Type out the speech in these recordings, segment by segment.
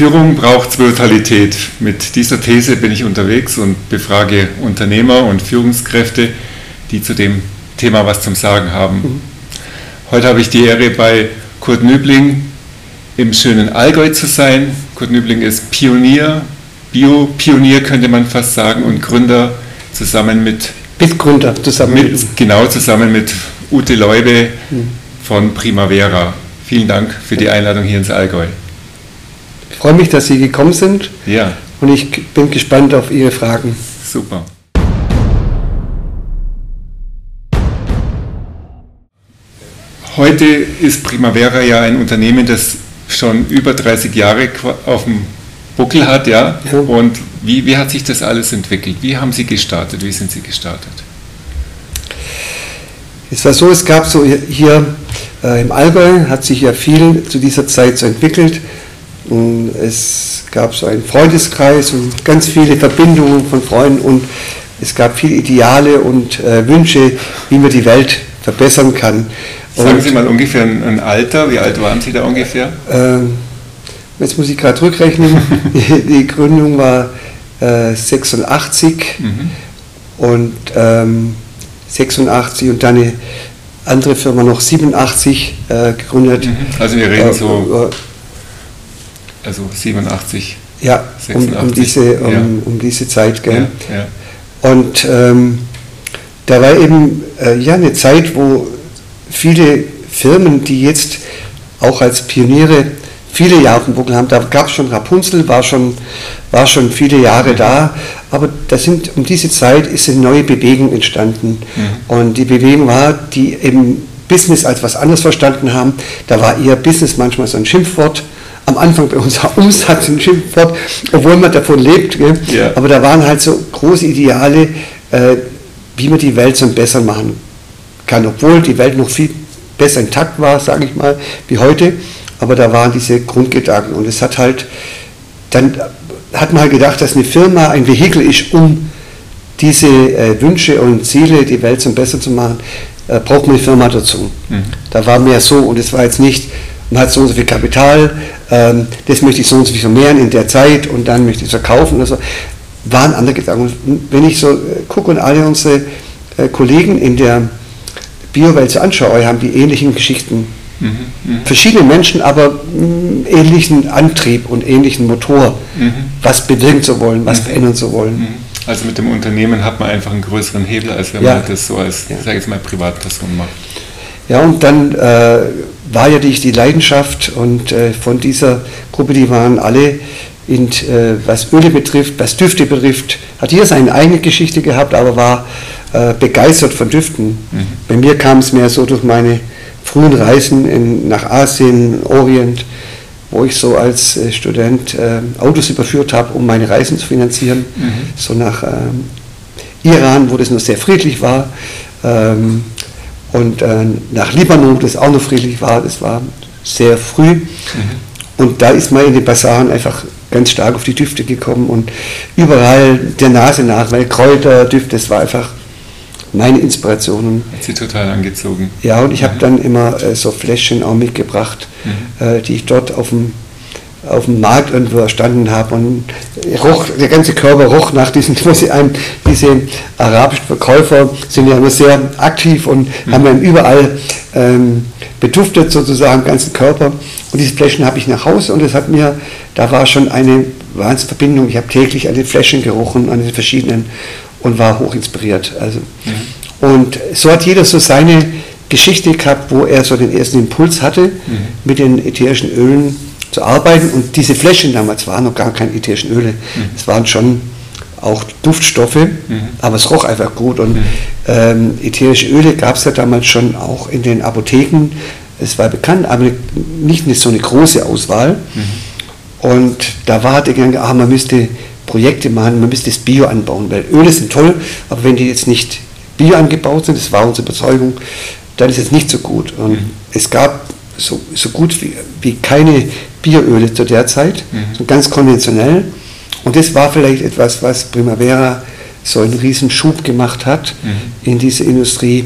Führung braucht Brutalität. Mit dieser These bin ich unterwegs und befrage Unternehmer und Führungskräfte, die zu dem Thema was zum Sagen haben. Mhm. Heute habe ich die Ehre, bei Kurt Nübling im schönen Allgäu zu sein. Kurt Nübling ist Pionier, Bio-Pionier könnte man fast sagen und Gründer zusammen mit Mitgründer zusammen mit, genau zusammen mit Ute Leube mhm. von Primavera. Vielen Dank für die Einladung hier ins Allgäu. Ich freue mich, dass Sie gekommen sind. Ja. Und ich bin gespannt auf Ihre Fragen. Super. Heute ist Primavera ja ein Unternehmen, das schon über 30 Jahre auf dem Buckel hat, ja. ja. Und wie, wie hat sich das alles entwickelt? Wie haben Sie gestartet? Wie sind Sie gestartet? Es war so, es gab so hier äh, im Allgäu, hat sich ja viel zu dieser Zeit so entwickelt. Und es gab so einen Freundeskreis und ganz viele Verbindungen von Freunden und es gab viele Ideale und äh, Wünsche, wie man die Welt verbessern kann. Sagen und, Sie mal ungefähr ein, Alter, wie alt waren Sie da ungefähr? Ähm, jetzt muss ich gerade rückrechnen. die, die, Gründung war äh, 86 mhm. und ähm, 86 und dann eine andere Firma noch 87 äh, gegründet. Mhm. Also wir reden äh, so, äh, also 87. Ja, 86. Um, um diese, um, ja. um, diese Zeit. Gell? Ja, ja. Und ähm, da war eben äh, ja eine Zeit, wo viele Firmen, die jetzt auch als Pioniere viele Jahre dem Buckel haben. Da gab es schon Rapunzel, war schon, war schon viele Jahre da, aber da sind, um diese Zeit ist eine neue Bewegung entstanden. Mhm. Und die Bewegung war, die eben Business als was anderes verstanden haben. Da war eher Business manchmal so ein Schimpfwort. Am Anfang bei uns war Umsatz ein Schimpfwort, obwohl man davon lebt. Ja. Aber da waren halt so große Ideale, äh, wie man die Welt so besser machen kann, obwohl die Welt noch viel besser intakt war, sage ich mal, wie heute aber da waren diese Grundgedanken und es hat halt, dann hat man halt gedacht, dass eine Firma ein Vehikel ist, um diese äh, Wünsche und Ziele, die Welt zum Besser zu machen, äh, braucht man eine Firma dazu. Mhm. Da war mehr so und es war jetzt nicht, man hat so und so viel Kapital, ähm, das möchte ich so und so viel vermehren in der Zeit und dann möchte ich es verkaufen oder so. Waren andere Gedanken. Und wenn ich so äh, gucke und alle unsere äh, Kollegen in der Biowelt so anschaue, haben die ähnlichen Geschichten Mhm, Verschiedene Menschen, aber mh, ähnlichen Antrieb und ähnlichen Motor, mhm. was bewirken zu wollen, was mhm. verändern zu wollen. Mhm. Also mit dem Unternehmen hat man einfach einen größeren Hebel, als wenn ja. man das so als, ja. sage jetzt mal, Privatperson macht. Ja, und dann äh, war ja die, die Leidenschaft und äh, von dieser Gruppe, die waren alle, in, äh, was Öle betrifft, was Düfte betrifft, hat jeder seine eigene Geschichte gehabt, aber war äh, begeistert von Düften. Mhm. Bei mir kam es mehr so durch meine frühen Reisen in, nach Asien, Orient, wo ich so als äh, Student äh, Autos überführt habe, um meine Reisen zu finanzieren. Mhm. So nach ähm, Iran, wo das noch sehr friedlich war. Ähm, und äh, nach Libanon, das auch noch friedlich war. Das war sehr früh. Mhm. Und da ist man in den Basaren einfach ganz stark auf die Düfte gekommen und überall der Nase nach, weil Kräuter, Düfte, das war einfach meine Inspirationen. Hat sie total angezogen. Ja, und ich mhm. habe dann immer äh, so Fläschchen auch mitgebracht, mhm. äh, die ich dort auf dem, auf dem Markt irgendwo erstanden habe. Und roch, der ganze Körper roch nach diesen, muss ich einem, diese arabischen Verkäufer sind ja immer sehr aktiv und mhm. haben dann überall ähm, beduftet sozusagen, den ganzen Körper. Und diese Fläschchen habe ich nach Hause und es hat mir, da war schon eine Wahnsinnsverbindung. Ich habe täglich an den Fläschchen gerochen, an den verschiedenen und war hoch inspiriert. Also. Mhm. Und so hat jeder so seine Geschichte gehabt, wo er so den ersten Impuls hatte, mhm. mit den ätherischen Ölen zu arbeiten. Und diese Fläschchen damals waren noch gar keine ätherischen Öle. Mhm. Es waren schon auch Duftstoffe, mhm. aber es roch einfach gut. Und mhm. ähm, ätherische Öle gab es ja damals schon auch in den Apotheken. Es war bekannt, aber nicht so eine große Auswahl. Mhm. Und da war der Gedanke, ah, man müsste Projekte machen, man müsste das Bio anbauen, weil Öle sind toll, aber wenn die jetzt nicht Bio angebaut sind, das war unsere Überzeugung, dann ist es nicht so gut. Und mhm. es gab so, so gut wie, wie keine Bioöle zu der Zeit, mhm. so ganz konventionell. Und das war vielleicht etwas, was Primavera so einen riesen Schub gemacht hat mhm. in diese Industrie,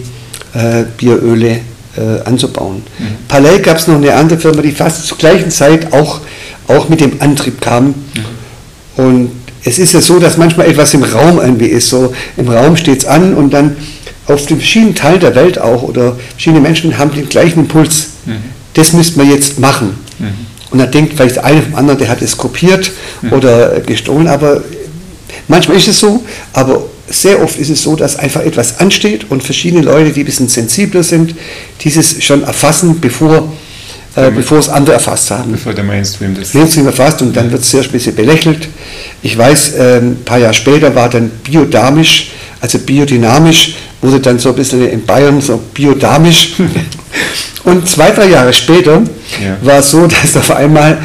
äh, Bioöle äh, anzubauen. Mhm. Parallel gab es noch eine andere Firma, die fast zur gleichen Zeit auch auch mit dem Antrieb kamen. Mhm. Und es ist ja so, dass manchmal etwas im Raum irgendwie ist. So im Raum steht es an und dann auf den verschiedenen Teilen der Welt auch oder verschiedene Menschen haben den gleichen Impuls. Mhm. Das müsste man jetzt machen. Mhm. Und dann denkt vielleicht einer vom anderen, der hat es kopiert mhm. oder gestohlen, aber manchmal ist es so, aber sehr oft ist es so, dass einfach etwas ansteht und verschiedene Leute, die ein bisschen sensibler sind, dieses schon erfassen, bevor, äh, bevor es andere erfasst haben. Bevor der Mainstream das Mainstream erfasst und dann wird es sehr bisschen belächelt. Ich weiß, äh, ein paar Jahre später war dann biodamisch, also biodynamisch, wurde dann so ein bisschen in Bayern so biodamisch. Und zwei, drei Jahre später ja. war es so, dass auf einmal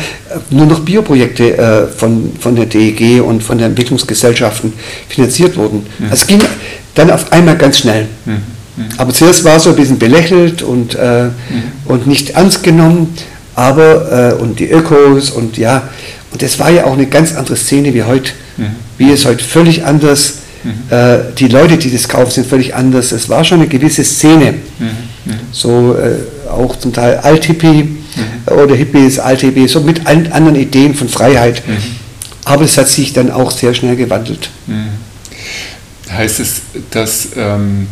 nur noch Bioprojekte äh, von, von der DEG und von den Entwicklungsgesellschaften finanziert wurden. Mhm. Also es ging dann auf einmal ganz schnell. Mhm. Mhm. Aber zuerst war es so ein bisschen belächelt und, äh, mhm. und nicht ernst genommen, aber äh, und die Ökos und ja, und das war ja auch eine ganz andere Szene wie heute, mhm. wie es heute völlig anders Mhm. Äh, die Leute, die das kaufen, sind völlig anders. Es war schon eine gewisse Szene. Mhm. So äh, auch zum Teil Alt-Hippie mhm. oder Hippies, Alt-Hippie, so mit anderen Ideen von Freiheit. Mhm. Aber es hat sich dann auch sehr schnell gewandelt. Mhm. Heißt es, dass, ähm,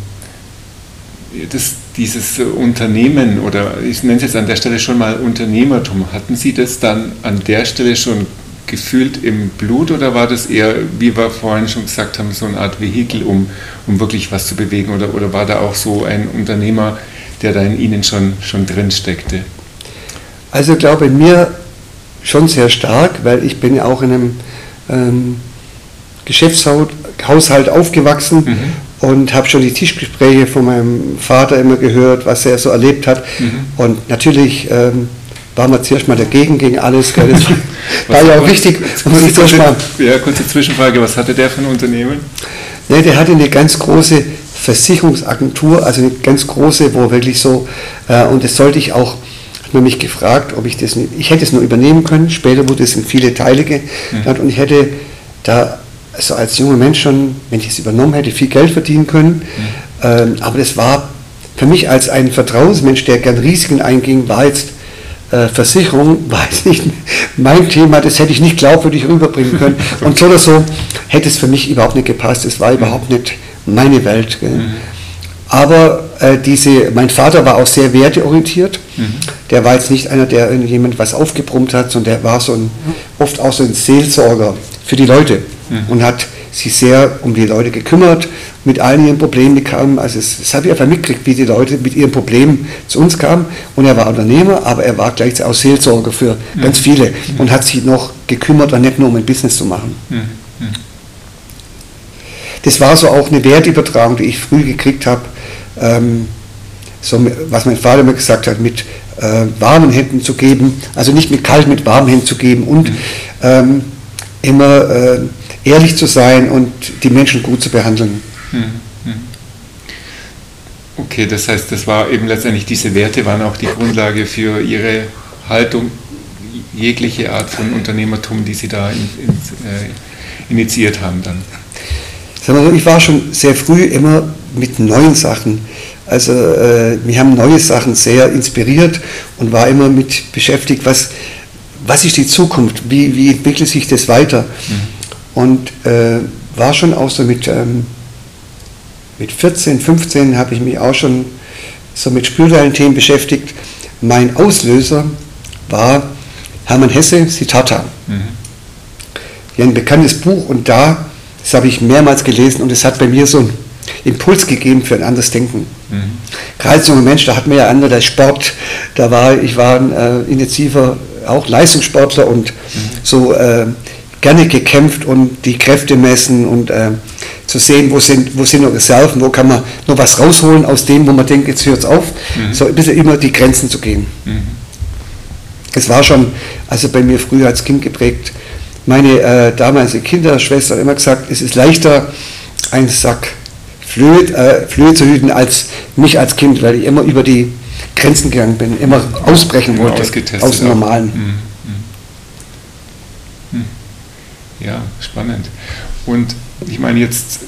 dass dieses Unternehmen oder ich nenne es jetzt an der Stelle schon mal Unternehmertum, hatten Sie das dann an der Stelle schon gefühlt im Blut oder war das eher, wie wir vorhin schon gesagt haben, so eine Art Vehikel, um, um wirklich was zu bewegen? Oder, oder war da auch so ein Unternehmer, der da in Ihnen schon, schon drin steckte? Also ich glaube in mir schon sehr stark, weil ich bin ja auch in einem ähm, Geschäftshaushalt aufgewachsen mhm. und habe schon die Tischgespräche von meinem Vater immer gehört, was er so erlebt hat. Mhm. Und natürlich ähm, waren wir zuerst mal dagegen, gegen alles. Gell. Das war ja auch wichtig. Kurze, mal, ja, kurze Zwischenfrage, was hatte der für ein Unternehmen? Ne, der hatte eine ganz große Versicherungsagentur, also eine ganz große, wo wirklich so, äh, und das sollte ich auch, hat man mich gefragt, ob ich das nicht, ich hätte es nur übernehmen können, später wurde es in viele Teile genannt mhm. und ich hätte da also als junger Mensch schon, wenn ich es übernommen hätte, viel Geld verdienen können. Mhm. Ähm, aber das war für mich als ein Vertrauensmensch, der gern Risiken einging, war jetzt Versicherung war jetzt nicht mein Thema, das hätte ich nicht glaubwürdig rüberbringen können. Und so oder so hätte es für mich überhaupt nicht gepasst. Es war überhaupt nicht meine Welt. Mhm. Aber äh, diese, mein Vater war auch sehr werteorientiert. Mhm. Der war jetzt nicht einer, der irgendjemand was aufgebrummt hat, sondern der war so ein, oft auch so ein Seelsorger für die Leute mhm. und hat sich sehr um die Leute gekümmert, mit allen ihren Problemen, die kamen. Also es, das habe ich einfach mitgekriegt, wie die Leute mit ihren Problemen zu uns kamen. Und er war Unternehmer, aber er war gleichzeitig auch Seelsorger für mhm. ganz viele und hat sich noch gekümmert, und nicht nur um ein Business zu machen. Mhm. mhm. Das war so auch eine Wertübertragung, die ich früh gekriegt habe. Ähm, so, was mein Vater mir gesagt hat, mit äh, warmen Händen zu geben, also nicht mit kalt, mit warmen Händen zu geben und mhm. ähm, immer äh, ehrlich zu sein und die Menschen gut zu behandeln. Hm, hm. Okay, das heißt, das war eben letztendlich diese Werte waren auch die Grundlage für Ihre Haltung, jegliche Art von Unternehmertum, die Sie da in, in, äh, initiiert haben dann. So, ich war schon sehr früh immer mit neuen Sachen. Also äh, mich haben neue Sachen sehr inspiriert und war immer mit beschäftigt, was, was ist die Zukunft, wie, wie entwickelt sich das weiter. Mhm. Und äh, war schon auch so mit, ähm, mit 14, 15 habe ich mich auch schon so mit spirituellen Themen beschäftigt. Mein Auslöser war Hermann Hesse, Siddhartha. Mhm. Ja, ein bekanntes Buch und da, das habe ich mehrmals gelesen und es hat bei mir so einen Impuls gegeben für ein anderes Denken. Mhm. Gerade als junger Mensch, da hat mir ja andere der Sport, da war ich war ein äh, intensiver auch Leistungssportler und mhm. so äh, gerne gekämpft und die Kräfte messen und äh, zu sehen, wo sind, wo sind noch Reserven, wo kann man noch was rausholen aus dem, wo man denkt, jetzt hört es auf. Mhm. So ein bisschen immer die Grenzen zu gehen. Mhm. Es war schon, also bei mir früher als Kind geprägt, meine äh, damalige Kinderschwester hat immer gesagt, es ist leichter, einen Sack Flöhe, äh, Flöhe zu hüten, als mich als Kind, weil ich immer über die Grenzen gegangen bin, immer ausbrechen wollte aus dem Normalen. Mhm. Ja, spannend. Und ich meine jetzt,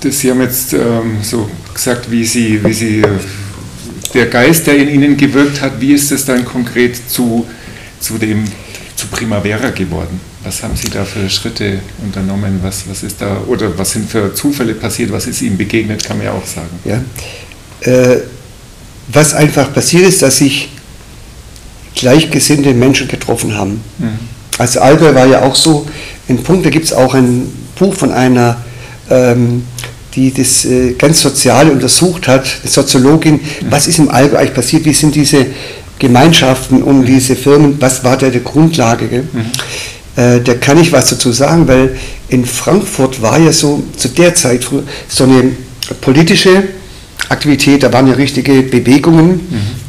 das, Sie haben jetzt ähm, so gesagt, wie Sie, wie Sie, der Geist, der in Ihnen gewirkt hat, wie ist das dann konkret zu, zu dem, zu Primavera geworden? Was haben Sie da für Schritte unternommen? Was, was ist da, oder was sind für Zufälle passiert? Was ist Ihnen begegnet, kann man ja auch sagen. Ja. Äh, was einfach passiert ist, dass sich gleichgesinnte Menschen getroffen haben. Mhm. Also Allgäu war ja auch so ein Punkt, da gibt es auch ein Buch von einer, ähm, die das äh, ganz Soziale untersucht hat, eine Soziologin, was ist im Allgäu eigentlich passiert, wie sind diese Gemeinschaften um mhm. diese Firmen, was war da die Grundlage. Mhm. Äh, da kann ich was dazu sagen, weil in Frankfurt war ja so zu der Zeit so eine politische Aktivität, da waren ja richtige Bewegungen. Mhm.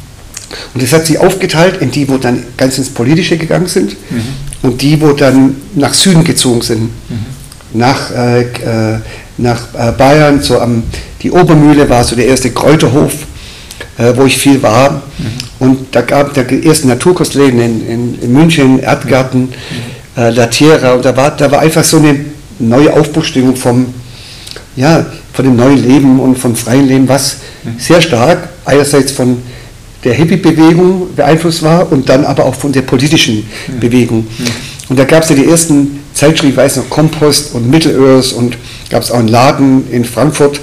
Und das hat sich aufgeteilt in die, wo dann ganz ins Politische gegangen sind mhm. Und die, wo dann nach Süden gezogen sind. Mhm. Nach, äh, äh nach äh, Bayern, so am, die Obermühle war so der erste Kräuterhof, äh, wo ich viel war. Mhm. Und da gab es die ersten Naturkostläden in, in, in, München, Erdgarten, mhm. äh, La Tierra. Und da war, da war einfach so eine neue Aufbruchstimmung vom, ja, von dem neuen Leben und vom freien Leben, was mhm. sehr stark einerseits von der Hippie-Bewegung beeinflusst war und dann aber auch von der politischen mhm. Bewegung. Mhm. Und da gab es ja die ersten Zeitschriften, ich weiß noch, Kompost und Mittelörs und gab es auch einen Laden in Frankfurt.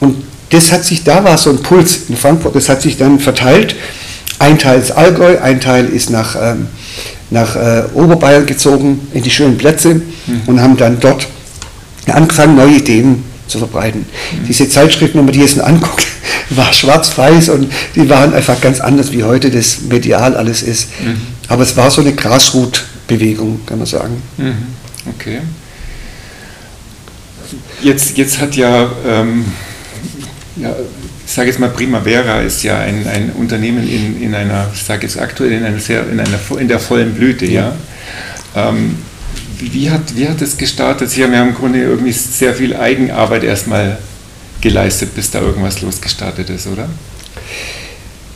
Und das hat sich, da war so ein Puls in Frankfurt, das hat sich dann verteilt. Ein Teil ist Allgäu, ein Teil ist nach, ähm, nach äh, Oberbayern gezogen, in die schönen Plätze mhm. und haben dann dort angefangen, neue Ideen zu verbreiten. Mhm. Diese Zeitschriften, wenn man die jetzt anguckt, war schwarz-weiß und die waren einfach ganz anders, wie heute das medial alles ist. Mhm. Aber es war so eine Grassroot-Bewegung, kann man sagen. Mhm. Okay. Jetzt, jetzt hat ja, ähm, ja ich sage jetzt mal, Primavera ist ja ein, ein Unternehmen in, in einer, ich sage jetzt aktuell in einer, sehr, in, einer, in der vollen Blüte, ja. ja? Ähm, wie, hat, wie hat es gestartet? Sie haben ja im Grunde irgendwie sehr viel Eigenarbeit erstmal geleistet, bis da irgendwas losgestartet ist, oder?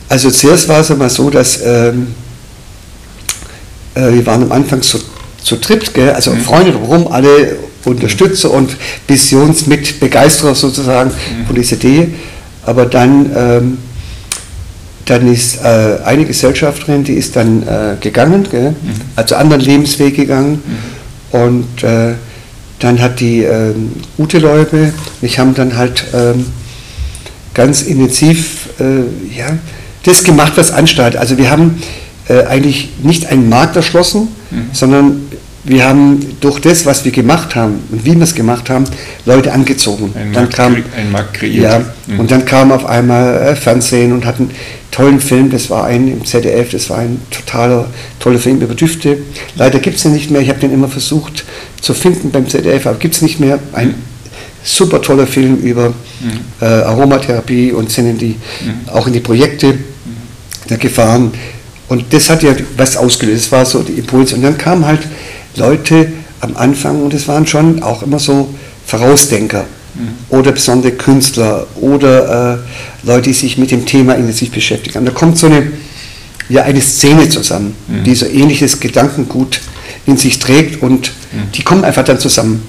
Also zuerst war es einmal so, dass ähm, äh, wir waren am Anfang zu, zu dritt, gell? also mhm. Freunde drumherum, alle Unterstützer und Visionsmitbegeisterer sozusagen mhm. von dieser Idee. Aber dann, ähm, dann ist äh, eine Gesellschafterin, die ist dann äh, gegangen, gell? Mhm. also anderen Lebensweg gegangen. Mhm. Und äh, dann hat die ähm, Ute Leube, ich haben dann halt ähm, ganz intensiv äh, ja, das gemacht, was anstatt. Also wir haben äh, eigentlich nicht einen Markt erschlossen, mhm. sondern wir haben durch das, was wir gemacht haben und wie wir es gemacht haben, Leute angezogen. Ein, dann Markt, kam, ein Markt kreiert. Ja, mhm. Und dann kam auf einmal äh, Fernsehen und hatten tollen Film, das war ein im ZDF, das war ein totaler toller Film über Düfte. Leider gibt es den nicht mehr, ich habe den immer versucht zu finden beim ZDF, aber gibt es nicht mehr. Ein super toller Film über mhm. äh, Aromatherapie und sind in die, mhm. auch in die Projekte mhm. der gefahren. Und das hat ja was ausgelöst, das war so die Impuls. Und dann kamen halt Leute am Anfang und es waren schon auch immer so Vorausdenker Mhm. oder besondere Künstler oder äh, Leute, die sich mit dem Thema intensiv beschäftigen. Und da kommt so eine, ja, eine Szene zusammen, mhm. die so ähnliches Gedankengut in sich trägt und mhm. die kommen einfach dann zusammen.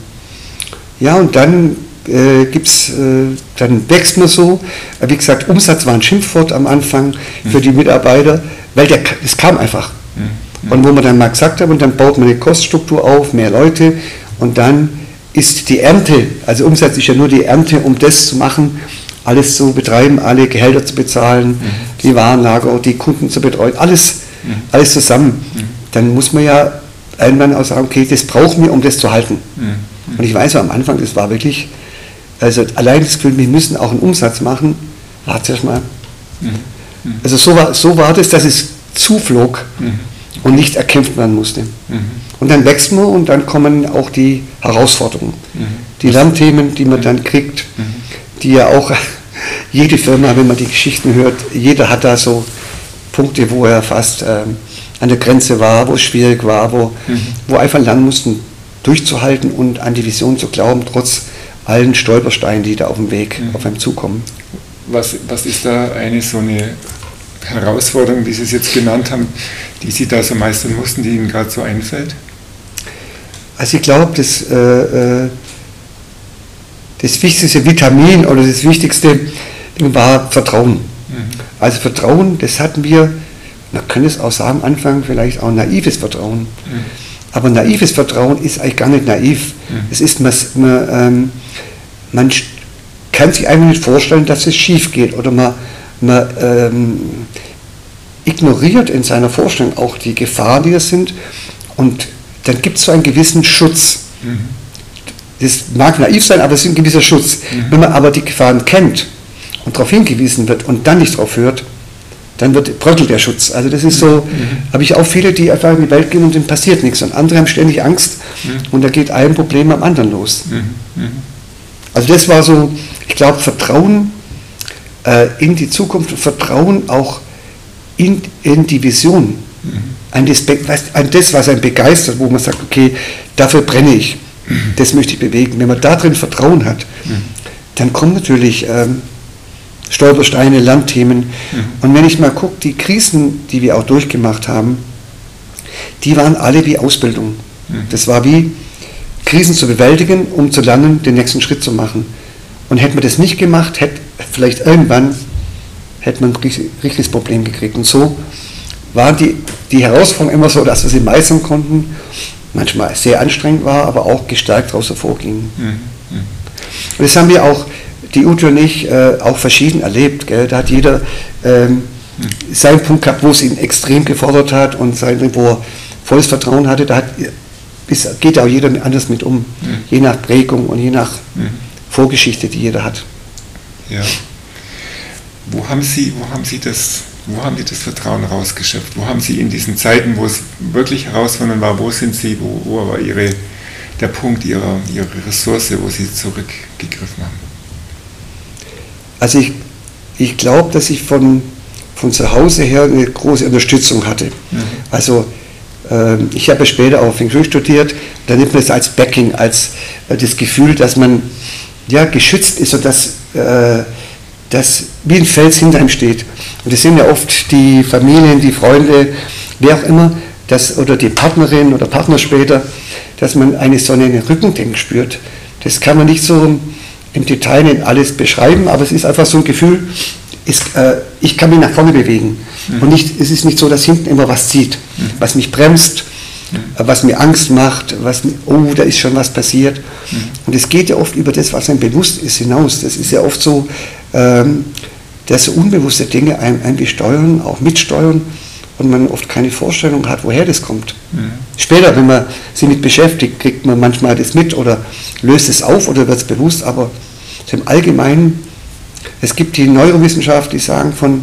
Ja, und dann äh, gibt's, äh, dann wächst man so. Äh, wie gesagt, Umsatz war ein Schimpfwort am Anfang mhm. für die Mitarbeiter, weil der, es kam einfach. Mhm. Und wo man dann mal gesagt hat, und dann baut man eine Koststruktur auf, mehr Leute und dann ist die Ernte, also Umsatz ist ja nur die Ernte, um das zu machen, alles zu betreiben, alle Gehälter zu bezahlen, mhm. die Warenlager, die Kunden zu betreuen, alles, mhm. alles zusammen. Mhm. Dann muss man ja irgendwann auch sagen, okay, das brauchen wir, um das zu halten. Mhm. Und ich weiß am Anfang, das war wirklich, also allein das Gefühl, wir müssen auch einen Umsatz machen, warte mal. Mhm. Mhm. Also so war, so war das, dass es zuflog und nicht erkämpft werden musste. Und dann wächst man und dann kommen auch die Herausforderungen. Mhm. Die Lernthemen, die man dann kriegt, mhm. die ja auch jede Firma, wenn man die Geschichten hört, jeder hat da so Punkte, wo er fast ähm, an der Grenze war, wo es schwierig war, wo, mhm. wo einfach lernen mussten, durchzuhalten und an die Vision zu glauben, trotz allen Stolpersteinen, die da auf dem Weg mhm. auf einem zukommen. Was, was ist da eine so eine Herausforderung, die Sie es jetzt genannt haben, die Sie da so meistern mussten, die Ihnen gerade so einfällt? Also ich glaube, das, äh, äh, das wichtigste Vitamin oder das wichtigste war Vertrauen. Mhm. Also Vertrauen, das hatten wir man könnte es auch sagen, am Anfang vielleicht auch naives Vertrauen. Mhm. Aber naives Vertrauen ist eigentlich gar nicht naiv. Mhm. Es ist, man, man, ähm, man kann sich einfach nicht vorstellen, dass es schief geht oder man, man ähm, ignoriert in seiner Vorstellung auch die Gefahren, die das sind und dann gibt es so einen gewissen Schutz. Mhm. Das mag naiv sein, aber es ist ein gewisser Schutz. Mhm. Wenn man aber die Gefahren kennt und darauf hingewiesen wird und dann nicht darauf hört, dann wird, bröckelt der Schutz. Also das ist so, mhm. habe ich auch viele, die einfach in die Welt gehen und denen passiert nichts. Und andere haben ständig Angst mhm. und da geht ein Problem am anderen los. Mhm. mhm. Also das war so, ich glaube, Vertrauen äh, in die Zukunft, Vertrauen auch in, in die Vision, mhm. an, das, an das, was einen begeistert, wo man sagt, okay, dafür brenne ich, mhm. das möchte ich bewegen. Wenn man darin Vertrauen hat, dann kommen natürlich... Ähm, Stolpersteine, Landthemen. Mhm. Und wenn ich mal gucke, die Krisen, die wir auch durchgemacht haben, die waren alle wie Ausbildung. Mhm. Das war wie Krisen zu bewältigen, um zu lernen, den nächsten Schritt zu machen. Und hätte man das nicht gemacht, hätte vielleicht irgendwann hätte man ein richtiges Problem gekriegt. Und so waren die, die Herausforderungen immer so, dass wir sie meistern konnten. Manchmal sehr anstrengend war, aber auch gestärkt daraus hervorgingen. Mhm. mhm. Und das haben wir auch die Ute und ich äh, auch verschieden erlebt. Gell? Da hat jeder ähm, seinen Punkt gehabt, wo es ihn extrem gefordert hat und sein, wo er volles Vertrauen hatte. Da hat, geht auch jeder anders mit um, mhm. je nach Prägung und je nach mhm. Vorgeschichte, die jeder hat. Ja. Wo haben Sie, wo haben Sie das, wo haben Sie das Vertrauen rausgeschöpft? Wo haben Sie in diesen Zeiten, wo es wirklich herausfordernd war, wo sind Sie, wo, wo war Ihre, der Punkt Ihrer, Ihrer Ressource, wo Sie zurückgegriffen haben? Also ich, ich glaube, dass ich von, von zu Hause her eine große Unterstützung hatte. Mhm. Also äh, ich habe später auch Feng Shui studiert, da nimmt man es als Backing, als äh, das Gefühl, dass man ja, geschützt ist und dass, dass wie ein Fels hinter ihm steht. Und das sind ja oft die Familien, die Freunde, wer auch immer, das, oder die Partnerin oder Partner später, dass man eine so einen Rückendenk spürt. Das kann man nicht so im Detail nicht alles beschreiben, aber es ist einfach so ein Gefühl, ist, äh, ich kann mich nach vorne bewegen. Mhm. Und nicht, es ist nicht so, dass hinten immer was zieht, mhm. was mich bremst, mhm. was mir Angst macht, was, oh, da ist schon was passiert. Mhm. Und es geht ja oft über das, was einem bewusst ist, hinaus. Das ist ja oft so, ähm, dass so unbewusste Dinge einem, einem besteuern, auch mitsteuern und man oft keine Vorstellung hat, woher das kommt. Mhm. Später, wenn man sich mit beschäftigt, kriegt man manchmal das mit oder löst es auf oder wird es bewusst, aber im Allgemeinen, es gibt die Neurowissenschaft, die sagen, von,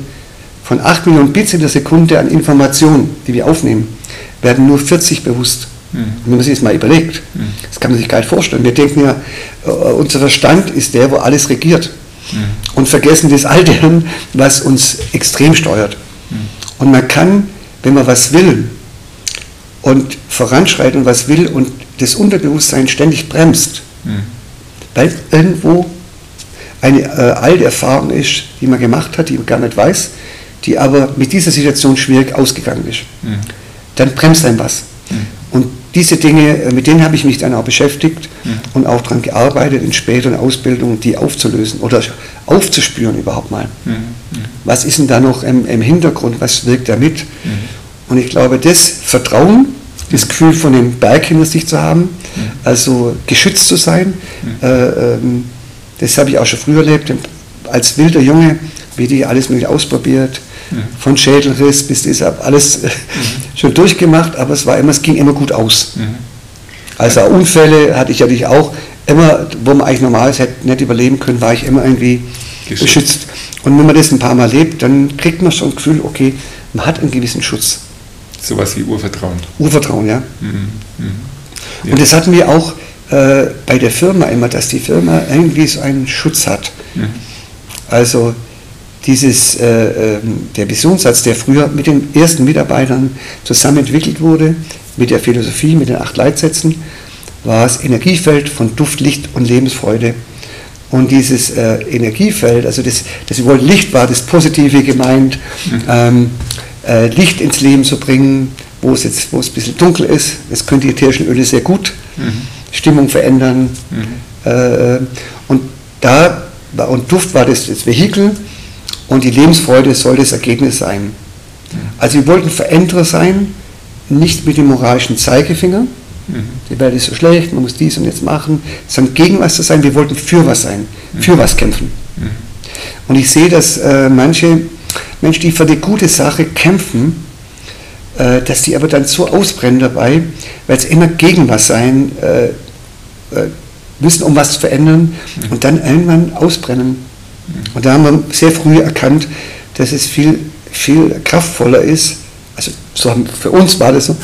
von 8 Millionen Bits in der Sekunde an Informationen, die wir aufnehmen, werden nur 40 bewusst. Mhm. Wenn man sich das mal überlegt, mhm. das kann man sich gar nicht vorstellen. Wir denken ja, äh, unser Verstand ist der, wo alles regiert. Mhm. Und vergessen das Alte, was uns extrem steuert. Mhm. Und man kann, wenn man was will und voranschreitet und was will und das Unterbewusstsein ständig bremst, mhm. weil irgendwo eine äh, alte Erfahrung ist, die man gemacht hat, die man gar nicht weiß, die aber mit dieser Situation schwierig ausgegangen ist. Mhm. Dann bremst ein was. Mhm. Und diese Dinge, äh, mit denen habe ich mich dann auch beschäftigt mhm. und auch daran gearbeitet, in späteren Ausbildungen die aufzulösen oder aufzuspüren überhaupt mal. Mhm. Mhm. Was ist denn da noch im, im Hintergrund, was wirkt da mit? Mhm. Und ich glaube, das Vertrauen, das Gefühl von dem Berg hinter sich zu haben, also geschützt zu sein, äh, ähm, das habe ich auch schon früher erlebt, als wilder Junge, wie die alles mögliche ausprobiert, von Schädelriss bis deshalb alles mhm. schon durchgemacht, aber es war immer, es ging immer gut aus. Mhm. Also Unfälle hatte ich natürlich auch immer, wo man eigentlich normal hätte nicht überleben können, war ich immer irgendwie geschützt. beschützt. Und wenn man das ein paar Mal lebt, dann kriegt man schon ein Gefühl, okay, man hat einen gewissen Schutz. Sowas wie Urvertrauen. Urvertrauen, ja. Mhm. Mhm. ja. Und das hatten wir auch äh, bei der Firma immer, dass die Firma irgendwie so einen Schutz hat. Mhm. Also dieses, äh, ähm, der Visionssatz, der früher mit den ersten Mitarbeitern zusammen entwickelt wurde, mit der Philosophie, mit den acht Leitsätzen, war das Energiefeld von Duft, Licht und Lebensfreude. Und dieses äh, Energiefeld, also das, das wohl Licht war das Positive gemeint, mhm. ähm, äh, Licht ins Leben zu bringen, wo es jetzt, wo es ein bisschen dunkel ist. Das können die ätherischen Öle sehr gut, mhm. Stimmung verändern. Mhm. Äh, und da und Duft war das, das Vehikel und die Lebensfreude soll das Ergebnis sein. Also wir wollten Veränderer sein, nicht mit dem moralischen Zeigefinger. Mhm. Die Welt ist so schlecht, man muss dies und jetzt machen, sondern gegen was zu sein. Wir wollten für was sein, für was kämpfen. Mhm. Und ich sehe, dass äh, manche Menschen, die für die gute Sache kämpfen, äh, dass die aber dann so ausbrennen dabei, weil sie immer gegen was sein äh, äh müssen, um was zu verändern mhm. und dann irgendwann ausbrennen. Und da haben wir sehr früh erkannt, dass es viel, viel kraftvoller ist, also so haben, für uns war das so,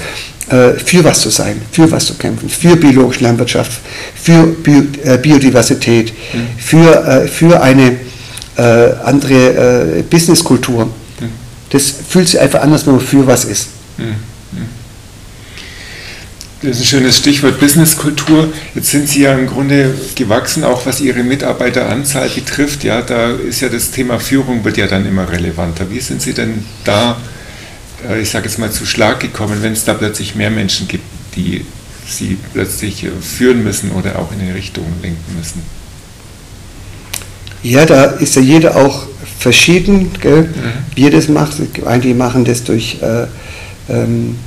äh, für was zu sein, für was zu kämpfen, für biologische Landwirtschaft, für Bio, äh, Biodiversität, mhm. für, für eine andere Businesskultur. Mhm. Das fühlt sich einfach anders, wenn man für was ist. Mhm. Das ist ein schönes Stichwort Businesskultur. Jetzt sind Sie ja im Grunde gewachsen, auch was Ihre Mitarbeiteranzahl betrifft. Ja, da ist ja das Thema Führung wird ja dann immer relevanter. Wie sind Sie denn da, äh, ich sage jetzt mal, zu Schlag gekommen, wenn es da plötzlich mehr Menschen gibt, die Sie plötzlich äh, führen müssen oder auch in eine Richtung lenken müssen? Ja, da ist ja jeder auch verschieden, gell? Mhm. wie er das macht. Einige machen das durch äh, ähm,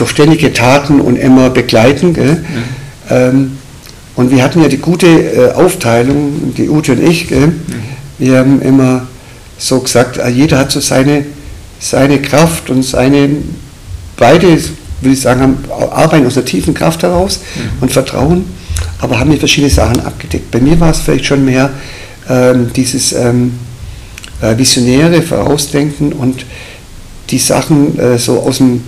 durch ständige Taten und immer begleiten. Mhm. Ähm, und wir hatten ja die gute äh, Aufteilung, die Ute und ich? Mhm. wir haben immer so gesagt, äh, jeder hat so seine, seine Kraft und seine, beide, würde ich sagen, haben, arbeiten aus einer tiefen Kraft heraus mhm. und Vertrauen, aber haben hier verschiedene Sachen abgedeckt. Bei mir war es vielleicht schon mehr ähm, dieses ähm, äh, visionäre Vorausdenken und die Sachen äh, so aus dem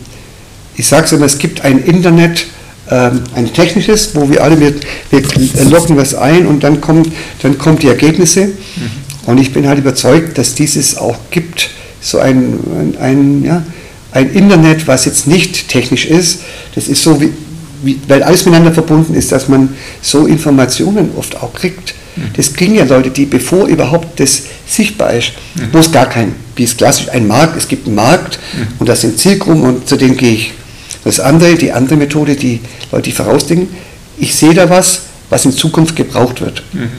ich sage es immer, es gibt ein Internet, ähm, ein technisches, wo wir alle, wir, wir locken was ein und dann kommen dann kommt die Ergebnisse. Mhm. Und ich bin halt überzeugt, dass dieses auch gibt, so ein, ein, ein, ja, ein Internet, was jetzt nicht technisch ist. Das ist so, wie, wie, weil alles miteinander verbunden ist, dass man so Informationen oft auch kriegt. Mhm. Das kriegen ja Leute, die bevor überhaupt das sichtbar ist, mhm. wo es gar kein, wie es klassisch ein Markt, es gibt einen Markt mhm. und das sind Zielgruppen und zu denen gehe ich. Das andere, die andere Methode, die Leute, vorausdenken, ich sehe da was, was in Zukunft gebraucht wird. Mhm.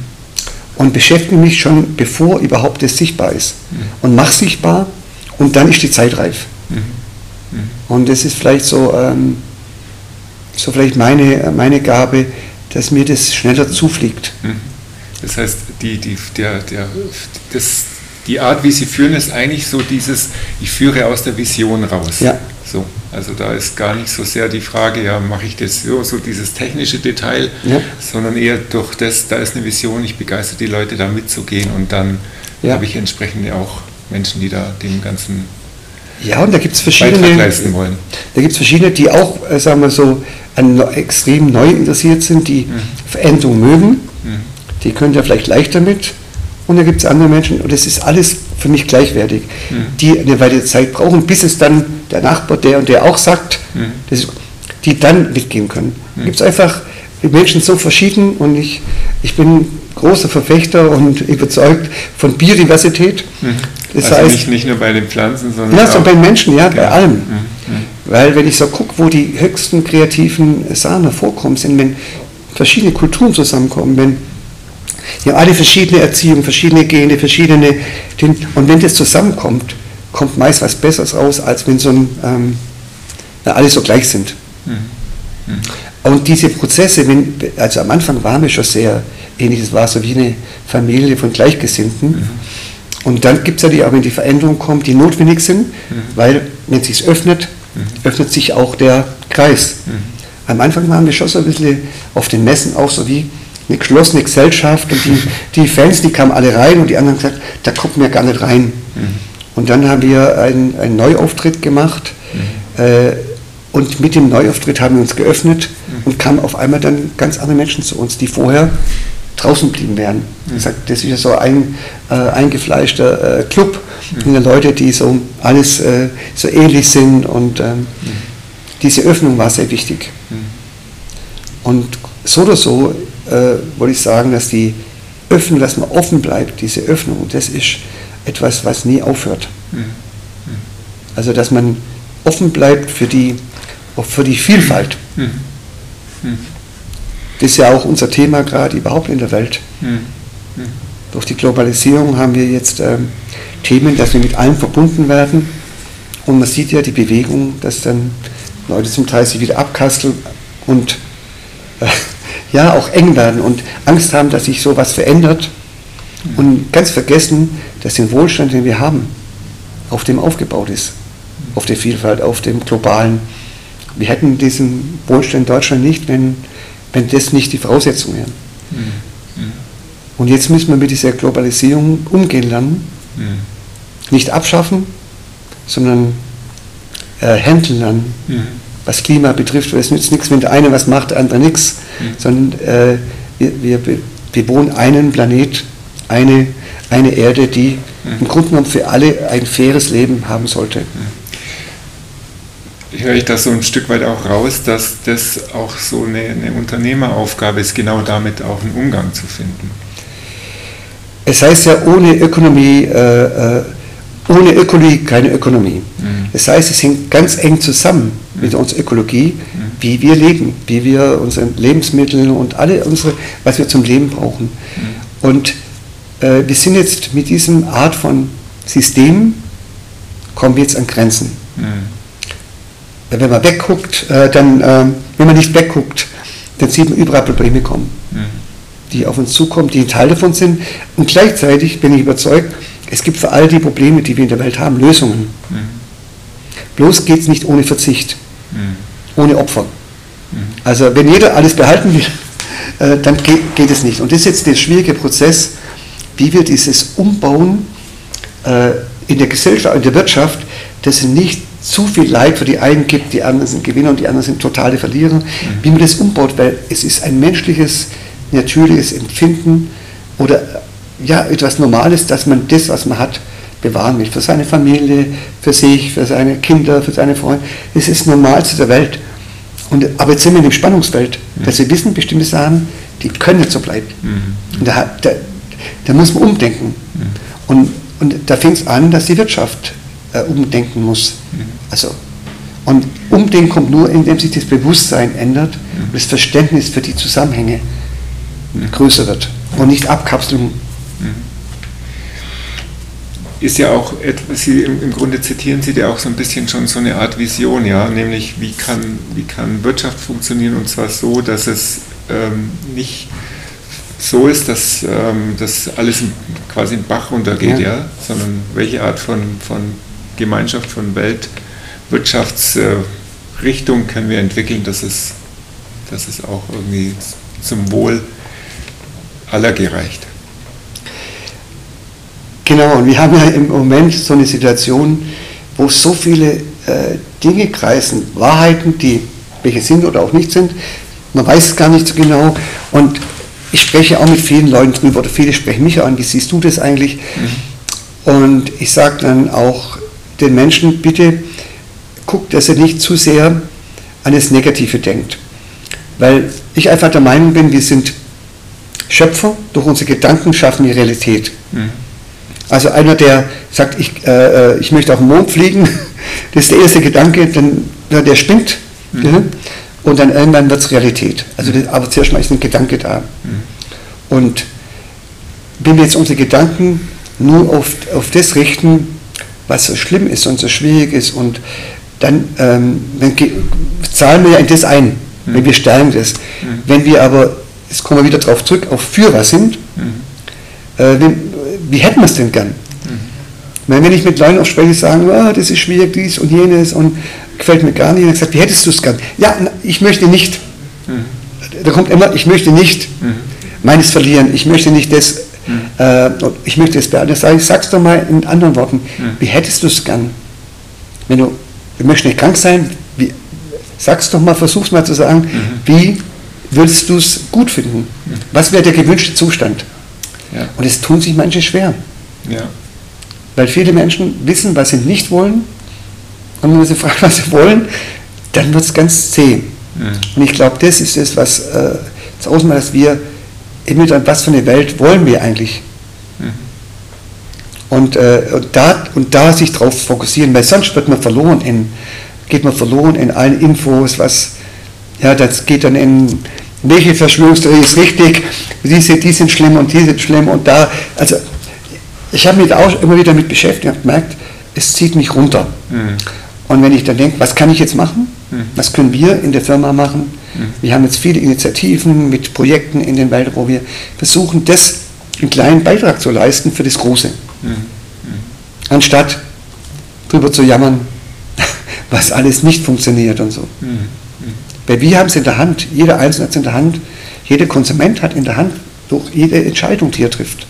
Und beschäftige mich schon, bevor überhaupt es sichtbar ist. Mhm. Und mache sichtbar und dann ist die Zeit reif. Mhm. mhm. Und das ist vielleicht so, ähm, so vielleicht meine, meine Gabe, dass mir das schneller zufliegt. Mhm. Das heißt, die, die, der, der, das, die Art, wie Sie führen, ist eigentlich so dieses, ich führe aus der Vision raus. Ja. So, also da ist gar nicht so sehr die Frage, ja, mache ich das so, so dieses technische Detail, ja. sondern eher durch das, da ist eine Vision, ich begeister die Leute da mitzugehen und dann ja. habe ich entsprechend auch Menschen, die da dem Ganzen ja, und da gibt es verschiedene, leisten wollen. Da gibt es verschiedene, die auch, äh, sagen wir so, an, extrem neu interessiert sind, die mhm. Veränderung mögen. Mhm. Die können ja vielleicht leichter mit und da gibt es andere Menschen, und das ist alles für mich gleichwertig, mhm. die eine Weile Zeit brauchen, bis es dann der Nachbar, der und der auch sagt, mhm. ist, die dann mitgehen können. Mhm. Gibt es einfach die Menschen so verschieden und ich, ich bin großer Verfechter und überzeugt von Biodiversität. Mhm. Das also heißt, nicht, nicht nur bei den Pflanzen, sondern ja, auch bei den Menschen, ja, bei allem. Mhm. Mhm. Weil wenn ich so gucke, wo die höchsten kreativen Sachen hervorkommen, sind, wenn verschiedene Kulturen zusammenkommen, wenn die haben alle verschiedene Erziehung, verschiedene Gene, verschiedene. Und wenn das zusammenkommt, kommt meist was Besseres raus, als wenn so ein, ähm, na, alle so gleich sind. Mhm. Mhm. Und diese Prozesse, wenn, also am Anfang waren wir schon sehr ähnlich, es war so wie eine Familie von Gleichgesinnten. Mhm. Und dann gibt es ja die, auch wenn die Veränderungen kommen, die notwendig sind, mhm. weil wenn es sich öffnet, mhm. öffnet sich auch der Kreis. Mhm. Am Anfang waren wir schon so ein bisschen auf den Messen auch so wie, eine geschlossene Gesellschaft und die, die Fans, die kamen alle rein und die anderen gesagt, da gucken wir gar nicht rein. Mhm. Und dann haben wir einen, einen Neuauftritt gemacht mhm. äh, und mit dem Neuauftritt haben wir uns geöffnet mhm. und kamen auf einmal dann ganz andere Menschen zu uns, die vorher draußen blieben wären. Mhm. Gesagt, das ist ja so ein äh, eingefleischter äh, Club mhm. der Leute, die so alles äh, so ähnlich sind und ähm, mhm. diese Öffnung war sehr wichtig. Mhm. Und so oder so äh, wollte ich sagen, dass die Öffnung, dass man offen bleibt, diese Öffnung, das ist etwas, was nie aufhört. Mhm. Also, dass man offen bleibt für die, auch für die Vielfalt. Mhm. mhm. Das ist ja auch unser Thema gerade überhaupt in der Welt. Mhm. Durch die Globalisierung haben wir jetzt ähm, Themen, dass wir mit allen verbunden werden. Und man sieht ja die Bewegung, dass dann Leute zum Teil sich wieder abkasteln und äh, ja auch eng werden und Angst haben, dass sich sowas verändert und ganz vergessen, dass den Wohlstand, den wir haben, auf dem aufgebaut ist, auf der Vielfalt, auf dem globalen. Wir hätten diesen Wohlstand in Deutschland nicht, wenn, wenn das nicht die Voraussetzungen wären. Mhm. Und jetzt müssen wir mit dieser Globalisierung umgehen lernen. Mhm. Nicht abschaffen, sondern äh, handeln lernen. Was Klima betrifft, weil es nützt nichts, wenn der eine was macht, der andere nichts, mhm. sondern äh, wir, wir bewohnen einen Planet, eine, eine Erde, die mhm. im Grunde genommen für alle ein faires Leben haben sollte. Mhm höre ich das so ein Stück weit auch raus, dass das auch so eine, eine Unternehmeraufgabe ist, genau damit auch einen Umgang zu finden. Es heißt ja, ohne Ökonomie, äh, äh ohne Ökologie keine Ökonomie. Mhm. Das heißt, es hängt ganz eng zusammen mhm. mit unserer Ökologie, mhm. wie wir leben, wie wir unsere Lebensmittel und alle unsere, was wir zum Leben brauchen. Mhm. Und äh, wir sind jetzt mit diesem Art von System, kommen wir jetzt an Grenzen. Mhm wenn man wegguckt, äh, dann, äh, wenn man nicht wegguckt, dann sieht man überall Probleme kommen, mhm. die auf uns zukommen, die ein Teil davon sind. Und gleichzeitig bin ich überzeugt, es gibt für all die Probleme, die wir in der Welt haben, Lösungen. Mhm. Bloß geht es nicht ohne Verzicht, mhm. ohne Opfer. Mhm. Also wenn jeder alles behalten will, äh, dann geht, geht, es nicht. Und das ist jetzt der schwierige Prozess, wie wir dieses Umbauen äh, in der Gesellschaft, in der Wirtschaft, das sind nicht zu viel Leid für die einen gibt, die anderen sind Gewinner und die anderen sind totale Verlierer. Mhm. Wie man das umbaut, weil es ist ein menschliches, natürliches Empfinden oder ja, etwas Normales, dass man das, was man hat, bewahren will. Für seine Familie, für sich, für seine Kinder, für seine Freunde. Es ist das Normalste der Welt. Und, aber jetzt sind wir in dem Spannungsfeld, mhm. dass wir wissen, bestimmte Sachen, die können nicht so bleiben. Mhm. Und da, da, da, muss man umdenken. Mhm. Und, und da fängt es an, dass die Wirtschaft äh, umdenken muss. Mhm. Also, und Umdenken kommt nur, indem sich das Bewusstsein ändert mhm. und das Verständnis für die Zusammenhänge mhm. größer wird und nicht Abkapselung. Mhm. Ist ja auch, Sie, im Grunde zitieren Sie ja auch so ein bisschen schon so eine Art Vision, ja, nämlich wie kann, wie kann Wirtschaft funktionieren und zwar so, dass es ähm, nicht so ist, dass ähm, das alles quasi im Bach runtergeht, ja. ja, sondern welche Art von, von Gemeinschaft von Weltwirtschaftsrichtung können wir entwickeln, dass es, dass es auch irgendwie zum Wohl aller gereicht. Genau, und wir haben ja im Moment so eine Situation, wo so viele äh, Dinge kreisen, Wahrheiten, die welche sind oder auch nicht sind. Man weiß es gar nicht so genau. Und ich spreche auch mit vielen Leuten drüber, oder viele sprechen mich an, wie siehst du das eigentlich? Mhm. Und ich sage dann auch, den Menschen, bitte guckt, dass er nicht zu sehr an das Negative denkt. Weil ich einfach der Meinung bin, wir sind Schöpfer, durch unsere Gedanken schaffen wir Realität. Mhm. Also einer, der sagt, ich, äh, äh ich möchte auf den Mond fliegen, das ist der erste Gedanke, dann, der spinnt. Mhm. Ja, und dann irgendwann wird es Realität. Also das, aber zuerst mal ist ein Gedanke da. Mhm. Und wenn wir jetzt unsere Gedanken nur auf, auf das richten, was so schlimm ist und so schwierig ist. Und dann, ähm, dann zahlen wir ja in das ein, mhm. wenn wir stellen das. Mhm. Wenn wir aber, jetzt kommen wir wieder darauf zurück, auf Führer sind, mhm. äh, wenn, wie hätten wir es denn gern? Mhm. Wenn ich mit Leuten auch spreche, sagen, oh, das ist schwierig, dies und jenes und gefällt mir gar nicht, dann gesagt, wie hättest du es gern? Ja, ich möchte nicht. Mhm. Da kommt immer, ich möchte nicht mhm. meines verlieren, ich möchte nicht das. Äh, ich möchte es beantworten. Ich, sag's doch mal in anderen Worten. Wie hättest du es gern? Wenn du, du möchtest nicht krank sein, wie, sag's doch mal, versuch's mal zu sagen, wie würdest du es gut finden? Was wäre der gewünschte Zustand? Ja. Und es tun sich manche schwer. Ja. Weil viele Menschen wissen, was sie nicht wollen. Und wenn man sie fragt, was sie wollen, dann wird es ganz zäh. Mhm. Und ich glaube, das ist es, was äh, das ausmacht, dass wir immer dann, was für eine Welt wollen wir eigentlich? Mhm. Und, äh, und, da, und da sich darauf fokussieren, weil sonst wird man verloren in, geht man verloren in allen Infos, was, ja, das geht dann in, welche Verschwörungstheorie ist richtig, diese, die sind schlimm und die sind schlimm und da, also ich habe mich auch immer wieder mit beschäftigt und gemerkt, es zieht mich runter. Mhm. Und wenn ich dann denke, was kann ich jetzt machen? Mhm. Was können wir in der Firma machen? Mhm. Wir haben jetzt viele Initiativen mit Projekten in den Wäldern, wo wir versuchen, das einen kleinen Beitrag zu leisten für das Große. Mhm. Mhm. Anstatt drüber zu jammern, was alles nicht funktioniert und so. Weil wir haben es in der Hand, jeder Einzelne hat es in der Hand, jeder Konsument hat in der Hand durch jede Entscheidung, die er trifft.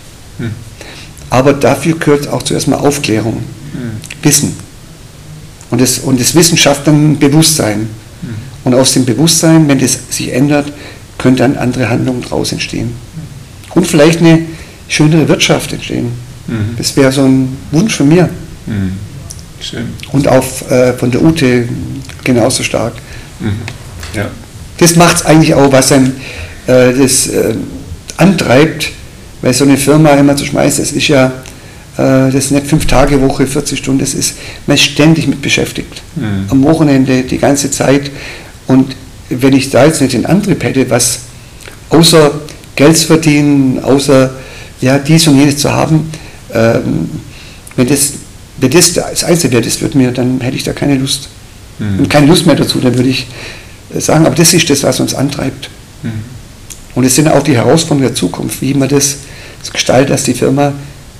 Aber dafür gehört auch zuerst mal Aufklärung, Wissen. Und das, und das Wissen schafft dann Bewusstsein. Und aus dem Bewusstsein, wenn das sich ändert, könnte dann andere Handlungen daraus entstehen. Und vielleicht eine schönere Wirtschaft entstehen. Mhm. Das wäre so ein Wunsch von mir. Mhm. Schön. Und auch äh, von der Ute genauso stark. Ja. Das macht es eigentlich auch, was einem äh, das äh, antreibt, weil so eine Firma immer zu schmeißen, das ist ja, äh, das ist nicht fünf Tage Woche, 40 Stunden, das ist, man ist ständig mit beschäftigt. Mhm. Am Wochenende, die ganze Zeit. Und wenn ich da jetzt nicht den Antrieb hätte, was außer Geld zu verdienen, außer ja, dies und jenes zu haben, ähm, wenn das, wenn das das Einzige wäre, das würde mir, dann hätte ich da keine Lust. Mhm. Und keine Lust mehr dazu, dann würde ich sagen, aber das ist das, was uns antreibt. Mhm. Und es sind auch die Herausforderungen der Zukunft, wie man das gestaltet, dass die Firma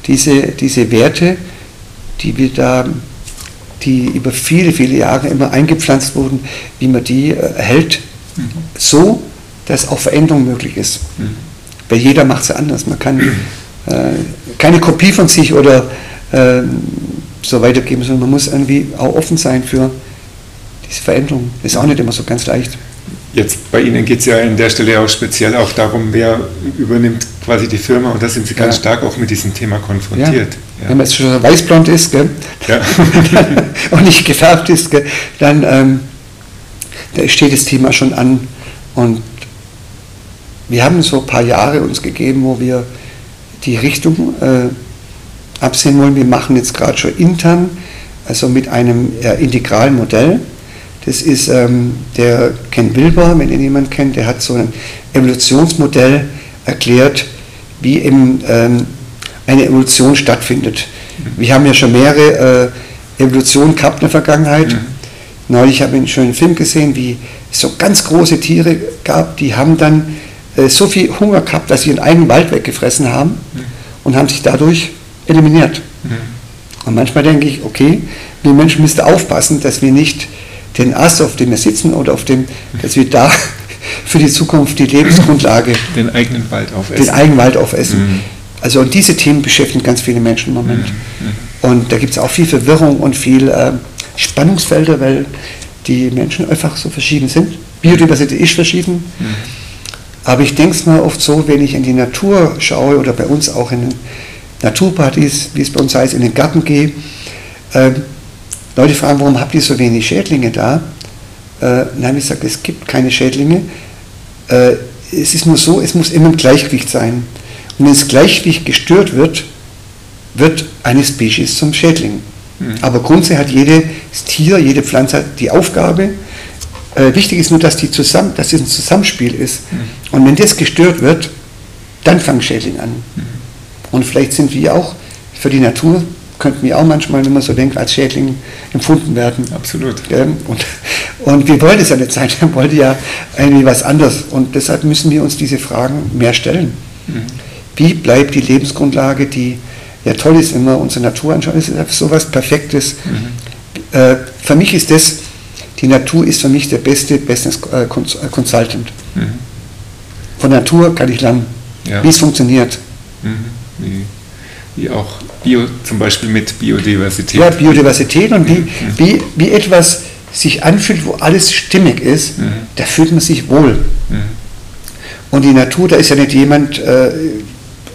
diese, diese Werte, die wir da, die über viele, viele Jahre immer eingepflanzt wurden, wie man die äh, erhält, mhm. so, dass auch Veränderung möglich ist. Mhm. Weil jeder macht es anders. Man kann äh, keine Kopie von sich oder äh, so weitergeben, sondern man muss irgendwie auch offen sein für diese Veränderung. Ist auch nicht immer so ganz leicht. Jetzt bei Ihnen geht es ja an der Stelle auch speziell auch darum, wer übernimmt quasi die Firma und da sind Sie ganz ja. stark auch mit diesem Thema konfrontiert. Ja. Ja. Wenn man jetzt schon weißblond ist gell? und nicht gefärbt ist, gell? dann ähm, da steht das Thema schon an und wir haben so ein paar Jahre uns gegeben, wo wir die Richtung äh, absehen wollen. Wir machen jetzt gerade schon intern, also mit einem äh, integralen Modell. Das ist ähm, der Ken Wilber, wenn ihn jemand kennt, der hat so ein Evolutionsmodell erklärt, wie eben ähm, eine Evolution stattfindet. Wir haben ja schon mehrere äh, Evolutionen gehabt in der Vergangenheit. Mhm. Neulich habe ich einen schönen Film gesehen, wie es so ganz große Tiere gab, die haben dann äh, so viel Hunger gehabt, dass sie ihren eigenen Wald weggefressen haben mhm. und haben sich dadurch eliminiert. Mhm. Und manchmal denke ich, okay, wir Menschen müssen aufpassen, dass wir nicht den Ast, auf dem wir sitzen oder auf dem, dass wir da für die Zukunft die Lebensgrundlage, den eigenen Wald aufessen. Den eigenen Wald aufessen. Mhm. Also und diese Themen beschäftigen ganz viele Menschen im Moment. Mhm. mhm. Und da gibt es auch viel Verwirrung und viel äh, Spannungsfelder, weil die Menschen einfach so verschieden sind. Biodiversität ist verschieden. Mhm. Aber ich denke es mal oft so, wenn ich in die Natur schaue oder bei uns auch in den Naturpartys, wie es bei uns heißt, in den Garten gehe, äh, Leute fragen, warum habt ihr so wenig Schädlinge da? Äh, nein, ich sage, es gibt keine Schädlinge. Äh, es ist nur so, es muss immer im Gleichgewicht sein. Und wenn das Gleichgewicht gestört wird, wird eine Spezies zum Schädling. Mhm. Aber grundsätzlich hat jedes Tier, jede Pflanze die Aufgabe, äh, wichtig ist nur, dass, die zusammen, dass es ein Zusammenspiel ist. Mhm. Und wenn das gestört wird, dann fangen Schädlinge an. Mhm. Und vielleicht sind wir auch für die Natur, könnten wir auch manchmal, wenn man so denkt, als Schädling empfunden werden. Absolut. Und, und wir wollen es ja nicht sein, wir wollen ja irgendwie was anderes. Und deshalb müssen wir uns diese Fragen mehr stellen. Mhm. Wie bleibt die Lebensgrundlage, die ja toll ist, wenn wir unsere Natur anschauen, ist so was Perfektes. Mhm. Äh, für mich ist das die Natur ist für mich der beste Business äh, äh, Consultant. Mhm. Von Natur kann ich lernen, ja. wie es funktioniert. Mhm. Wie, auch Bio, zum Beispiel mit Biodiversität. Ja, Biodiversität und wie, wie, wie etwas sich anfühlt, wo alles stimmig ist, mhm. da fühlt man sich wohl. Mhm. Und die Natur, da ist ja nicht jemand, äh,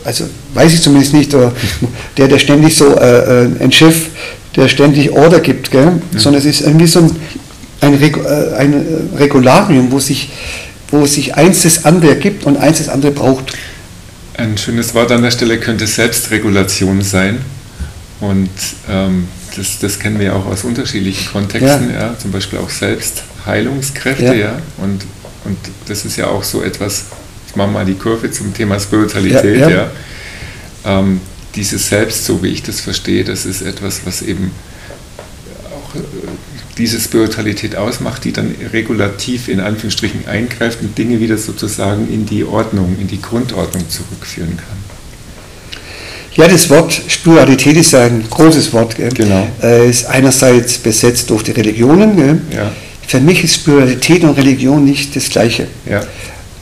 also weiß ich zumindest nicht, der, der ständig so äh, äh ein Schiff, der ständig Order gibt, gell? Mhm. sondern es ist irgendwie so ein ein, äh, ein Regularium, wo sich, wo sich eins das andere gibt und eins das andere braucht. Ein schönes Wort an der Stelle könnte Selbstregulation sein. Und ähm, das, das kennen wir ja auch aus unterschiedlichen Kontexten, ja. ja zum Beispiel auch Selbstheilungskräfte, ja. ja. Und, und das ist ja auch so etwas, ich mache mal die Kurve zum Thema Spiritualität, ja. Ähm, dieses Selbst, so wie ich das verstehe, das ist etwas, was eben diese Spiritualität ausmacht, die dann regulativ in Anführungsstrichen eingreift und Dinge wieder sozusagen in die Ordnung, in die Grundordnung zurückführen kann. Ja, das Wort Spiritualität ist ein großes Wort. Gell? Genau. Äh, ist einerseits besetzt durch die Religionen. Ja. Für mich ist Spiritualität und Religion nicht das Gleiche. Ja.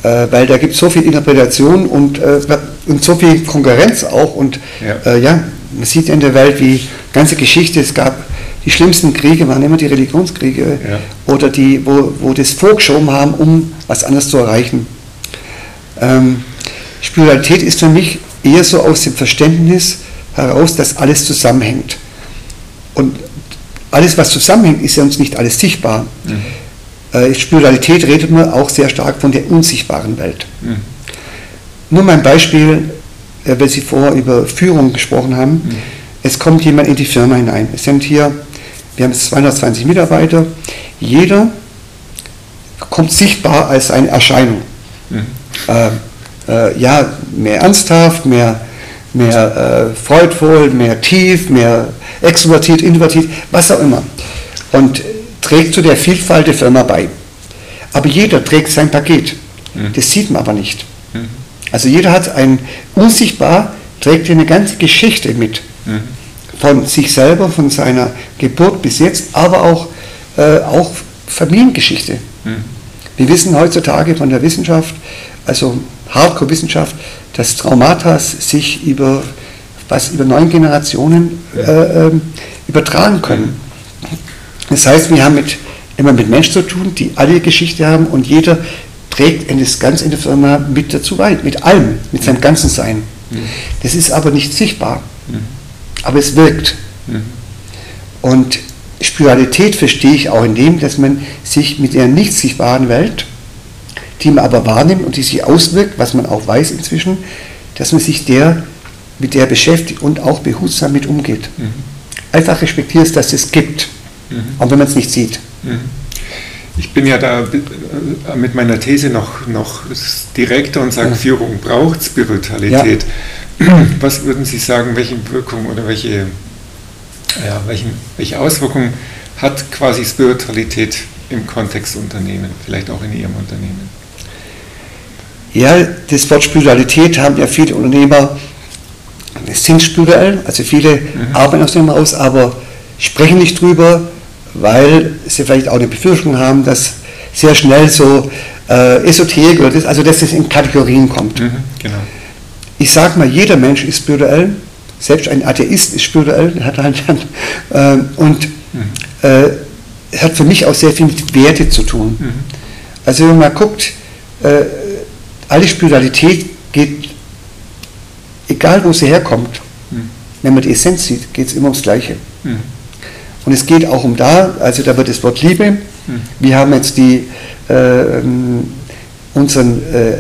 Äh, weil da gibt es so viel Interpretation und, äh, und so viel Konkurrenz auch. Und ja. Äh, ja, man sieht in der Welt, wie ganze Geschichte, es gab die schlimmsten Kriege waren immer die Religionskriege ja. oder die, wo, wo das vorgeschoben haben, um was anderes zu erreichen. Ähm, Spiritualität ist für mich eher so aus dem Verständnis heraus, dass alles zusammenhängt. Und alles, was zusammenhängt, ist ja uns nicht alles sichtbar. Mhm. Äh, Spiritualität redet man auch sehr stark von der unsichtbaren Welt. Mhm. Nur mein Beispiel, äh, weil Sie vorher über Führung gesprochen haben. Mhm. Es kommt jemand in die Firma hinein. Es sind hier wir haben 220 Mitarbeiter. Jeder kommt sichtbar als eine Erscheinung. Mhm. Äh, äh, ja, mehr ernsthaft, mehr, mehr äh, freudvoll, mehr tief, mehr extrovertiert, introvertiert, was auch immer. Und trägt zu der Vielfalt der Firma bei. Aber jeder trägt sein Paket. Mhm. Das sieht man aber nicht. Mhm. Also jeder hat ein unsichtbar, trägt eine ganze Geschichte mit. Von sich selber, von seiner Geburt bis jetzt, aber auch, äh, auch Familiengeschichte. Mhm. Wir wissen heutzutage von der Wissenschaft, also Hardcore-Wissenschaft, dass Traumata sich über, was, über neun Generationen äh, äh, übertragen können. Das heißt, wir haben mit, immer mit Menschen zu tun, die alle Geschichte haben und jeder trägt das Ganze in der Firma mit dazu bei, mit allem, mit seinem ganzen Sein. Mhm. Das ist aber nicht sichtbar. Aber es wirkt. Mhm. Und Spiritualität verstehe ich auch in dem, dass man sich mit der nicht sichtbaren Welt, die man aber wahrnimmt und die sich auswirkt, was man auch weiß inzwischen, dass man sich der, mit der beschäftigt und auch behutsam mit umgeht. Mhm. Einfach respektiert, dass es gibt, mhm. auch wenn man es nicht sieht. Mhm. Ich bin ja da mit meiner These noch, noch direkter und sage, ja. Führung braucht Spiritualität. Ja. Was würden Sie sagen, welche Wirkung oder welche, ja, welchen, welche Auswirkungen hat quasi Spiritualität im Kontext Unternehmen, vielleicht auch in Ihrem Unternehmen? Ja, das Wort Spiritualität haben ja viele Unternehmer, sind spirituell, also viele mhm. arbeiten aus dem aus, aber sprechen nicht drüber, weil sie vielleicht auch eine Befürchtung haben, dass sehr schnell so äh, Esoterik oder das, also dass es in Kategorien kommt. Mhm, genau ich sage mal, jeder Mensch ist spirituell, selbst ein Atheist ist spirituell, hat halt, äh, und mhm. äh, hat für mich auch sehr viel mit Werte zu tun. Mhm. Also wenn man guckt, äh, alle Spiritualität geht, egal wo sie herkommt, mhm. wenn man die Essenz sieht, geht es immer ums Gleiche. Mhm. Und es geht auch um da, also da wird das Wort Liebe. Mhm. Wir haben jetzt die, äh, unseren äh,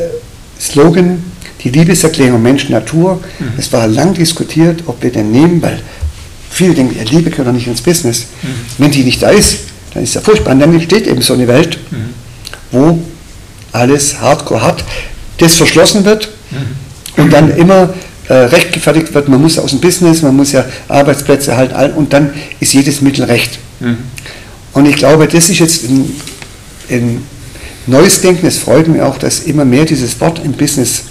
Slogan die Liebeserklärung Mensch-Natur. Mhm. Es war lang diskutiert, ob wir den nehmen, weil viele denken, ja, Liebe gehört doch nicht ins Business. Mhm. Wenn die nicht da ist, dann ist ja furchtbar. Und dann entsteht eben so eine Welt, mhm. wo alles hardcore hat, das verschlossen wird mhm. und dann immer äh, rechtgefertigt wird, man muss aus dem Business, man muss ja Arbeitsplätze halten und dann ist jedes Mittel recht. Mhm. Und ich glaube, das ist jetzt ein, ein neues Denken, es freut mich auch, dass immer mehr dieses Wort im Business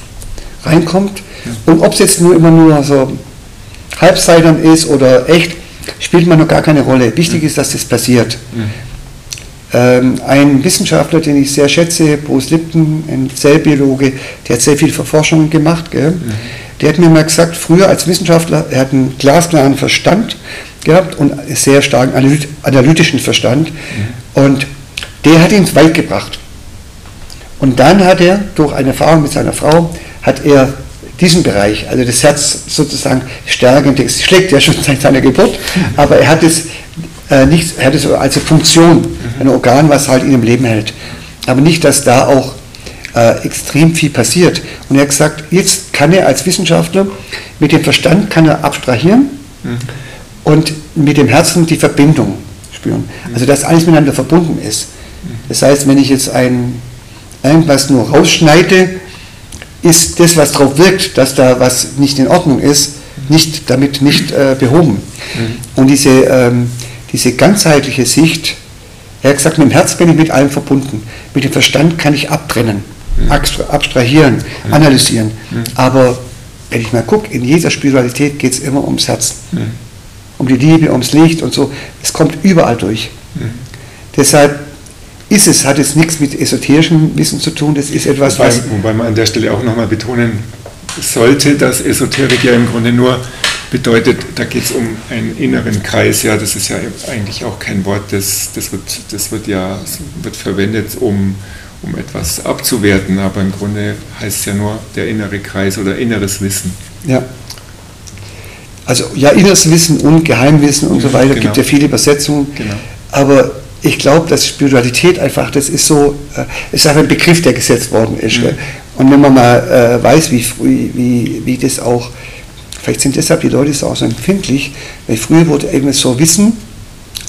reinkommt. Und ob es jetzt nur immer nur so halbseitern ist oder echt, spielt man noch gar keine Rolle. Wichtig ist, dass das passiert. Ähm, ein Wissenschaftler, den ich sehr schätze, Bruce Lipton, ein Zellbiologe, der hat sehr viel Forschung gemacht. Der hat mir mal gesagt, früher als Wissenschaftler, er hat einen glasklaren Verstand gehabt und sehr starken analytischen Verstand. Und der hat ihn weit gebracht. Und dann hat er durch eine Erfahrung mit seiner Frau hat er diesen Bereich, also das Herz sozusagen stärkend, es schlägt ja schon seit seiner Geburt, aber er hat es äh, nicht, er hat es als Funktion, mhm. ein Organ, was halt ihn im Leben hält. Aber nicht, dass da auch äh, extrem viel passiert. Und er hat gesagt, jetzt kann er als Wissenschaftler mit dem Verstand kann er abstrahieren mhm. und mit dem Herzen die Verbindung spüren. Mhm. Also dass alles miteinander verbunden ist. Mhm. Das heißt, wenn ich jetzt ein, irgendwas nur rausschneide, ist das, was darauf wirkt, dass da was nicht in Ordnung ist, nicht, damit nicht äh, behoben. Mhm. Und diese, ähm, diese ganzheitliche Sicht, er hat gesagt, mit dem Herz bin ich mit allem verbunden. Mit dem Verstand kann ich abtrennen, mhm. abstrahieren, mhm. analysieren. Mhm. Aber wenn ich mal gucke, in jeder Spiritualität geht es immer ums Herz. Mhm. Um die Liebe, ums Licht und so. Es kommt überall durch. Mhm. Deshalb ist es, hat es nichts mit esoterischem Wissen zu tun, das ist etwas, wobei, was... Wobei man an der Stelle auch nochmal betonen sollte, dass Esoterik ja im Grunde nur bedeutet, da geht es um einen inneren Kreis, ja, das ist ja eigentlich auch kein Wort, das, das, wird, das wird ja wird verwendet, um, um etwas abzuwerten, aber im Grunde heißt es ja nur der innere Kreis oder inneres Wissen. Ja. Also ja, inneres Wissen und Geheimwissen und so weiter, genau. gibt ja viele Übersetzungen, genau. aber ich glaube, dass Spiritualität einfach, das ist so, äh, ist einfach ein Begriff, der gesetzt worden ist. Mhm. Und wenn man mal äh, weiß, wie, wie, wie das auch, vielleicht sind deshalb die Leute so auch so empfindlich, weil früher wurde eben so Wissen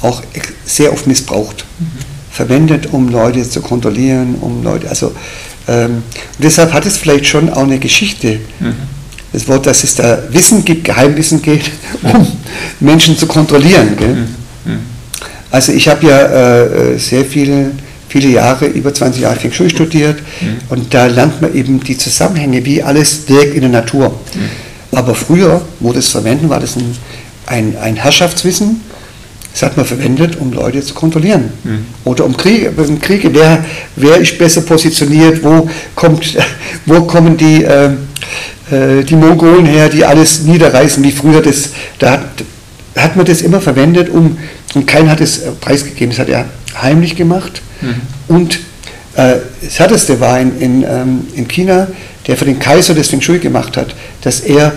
auch sehr oft missbraucht, mhm. verwendet, um Leute zu kontrollieren, um Leute, also ähm, deshalb hat es vielleicht schon auch eine Geschichte. Mhm. Das Wort, dass es da Wissen gibt, Geheimwissen geht, um Menschen zu kontrollieren. Gell? Also ich habe ja äh, sehr viele, viele Jahre, über 20 Jahre Feng Shui studiert mhm. und da lernt man eben die Zusammenhänge, wie alles wirkt in der Natur. Mhm. Aber früher, wo das verwenden, war das ein, ein, ein Herrschaftswissen, das hat man verwendet, um Leute zu kontrollieren. Mhm. Oder um Kriege, um Kriege wer, wer ist besser positioniert, wo, kommt, wo kommen die, äh, äh, die Mongolen her, die alles niederreißen, wie früher das, da hat, hat man das immer verwendet, um und keiner hat es äh, preisgegeben, das hat er heimlich gemacht. Mhm. Und äh, das Härteste war in, in, ähm, in China, der für den Kaiser das Feng Shui gemacht hat, dass er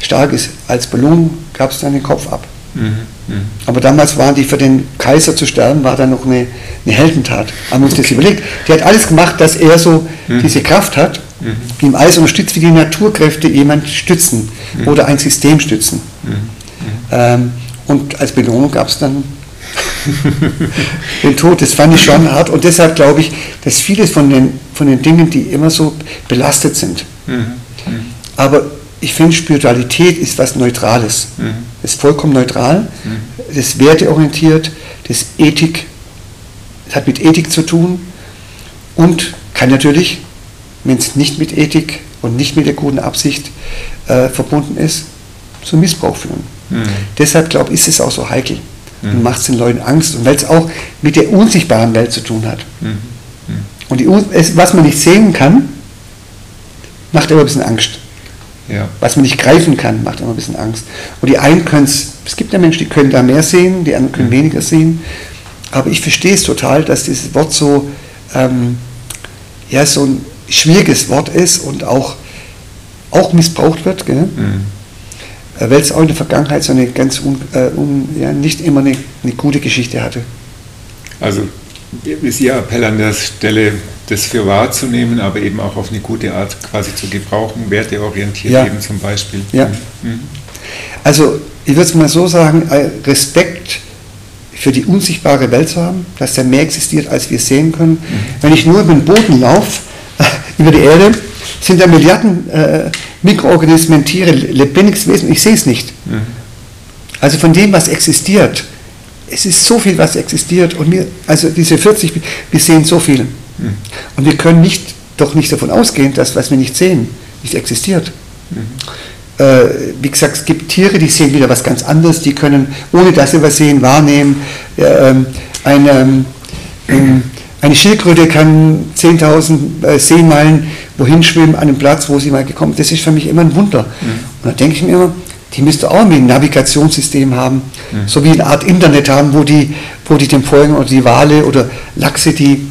stark ist. Als Belohnung gab es dann den Kopf ab. Mhm. Mhm. Aber damals waren die für den Kaiser zu sterben, war dann noch eine, eine Heldentat. Haben uns okay. das überlegt. Der hat alles gemacht, dass er so mhm. diese Kraft hat, mhm. die ihm alles unterstützt, wie die Naturkräfte jemand stützen mhm. oder ein System stützen. Ähm, und als Belohnung gab es dann den Tod, das fand ich schon hart und deshalb glaube ich, dass vieles von den, von den Dingen, die immer so belastet sind. Mhm. Mhm. Aber ich finde, Spiritualität ist was Neutrales. Mhm. Ist vollkommen neutral, mhm. das ist werteorientiert, das ist Ethik, das hat mit Ethik zu tun und kann natürlich, wenn es nicht mit Ethik und nicht mit der guten Absicht äh, verbunden ist, zu Missbrauch führen. Mhm. Deshalb glaube ich, ist es auch so heikel mhm. und macht es den Leuten Angst. Und weil es auch mit der unsichtbaren Welt zu tun hat. Mhm. mhm. Und die, was man nicht sehen kann, macht immer ein bisschen Angst. Ja. Was man nicht greifen kann, macht immer ein bisschen Angst. Und die einen können es, es gibt ja Menschen, die können da mehr sehen, die anderen können mhm. weniger sehen. Aber ich verstehe es total, dass dieses Wort so, ähm, ja, so ein schwieriges Wort ist und auch, auch missbraucht wird. Gell? Äh, weil es auch in der Vergangenheit so eine ganz un, äh, un, ja, nicht immer eine, eine, gute Geschichte hatte. Also ist Ihr Appell an der Stelle, das für wahrzunehmen, aber eben auch auf eine gute Art quasi zu gebrauchen, werteorientiert ja. eben zum Beispiel. Ja. Mhm. mhm. Also ich würde es mal so sagen, äh, Respekt für die unsichtbare Welt zu haben, dass da mehr existiert, als wir sehen können. Mhm. Wenn ich nur über den Boden laufe, über die Erde, sind da Milliarden äh, Mikroorganismen, Tiere, lebendiges Wesen, ich sehe es nicht. Mhm. Also von dem, was existiert, es ist so viel, was existiert und wir, also diese 40, wir sehen so viel. Mhm. Und wir können nicht, doch nicht davon ausgehen, dass was wir nicht sehen, nicht existiert. Mhm. Äh, wie gesagt, es gibt Tiere, die sehen wieder was ganz anderes, die können, ohne dass sie was sehen, wahrnehmen. Äh, eine, äh, eine Schildkröte kann 10.000 äh, Seemeilen wohin schwimmen an dem Platz, wo sie mal gekommen ist. Das ist für mich immer ein Wunder. Mhm. Und da denke ich mir immer, die müsste auch ein Navigationssystem haben, mhm. so wie eine Art Internet haben, wo die, wo die dem folgen oder die Wale oder Lachse, die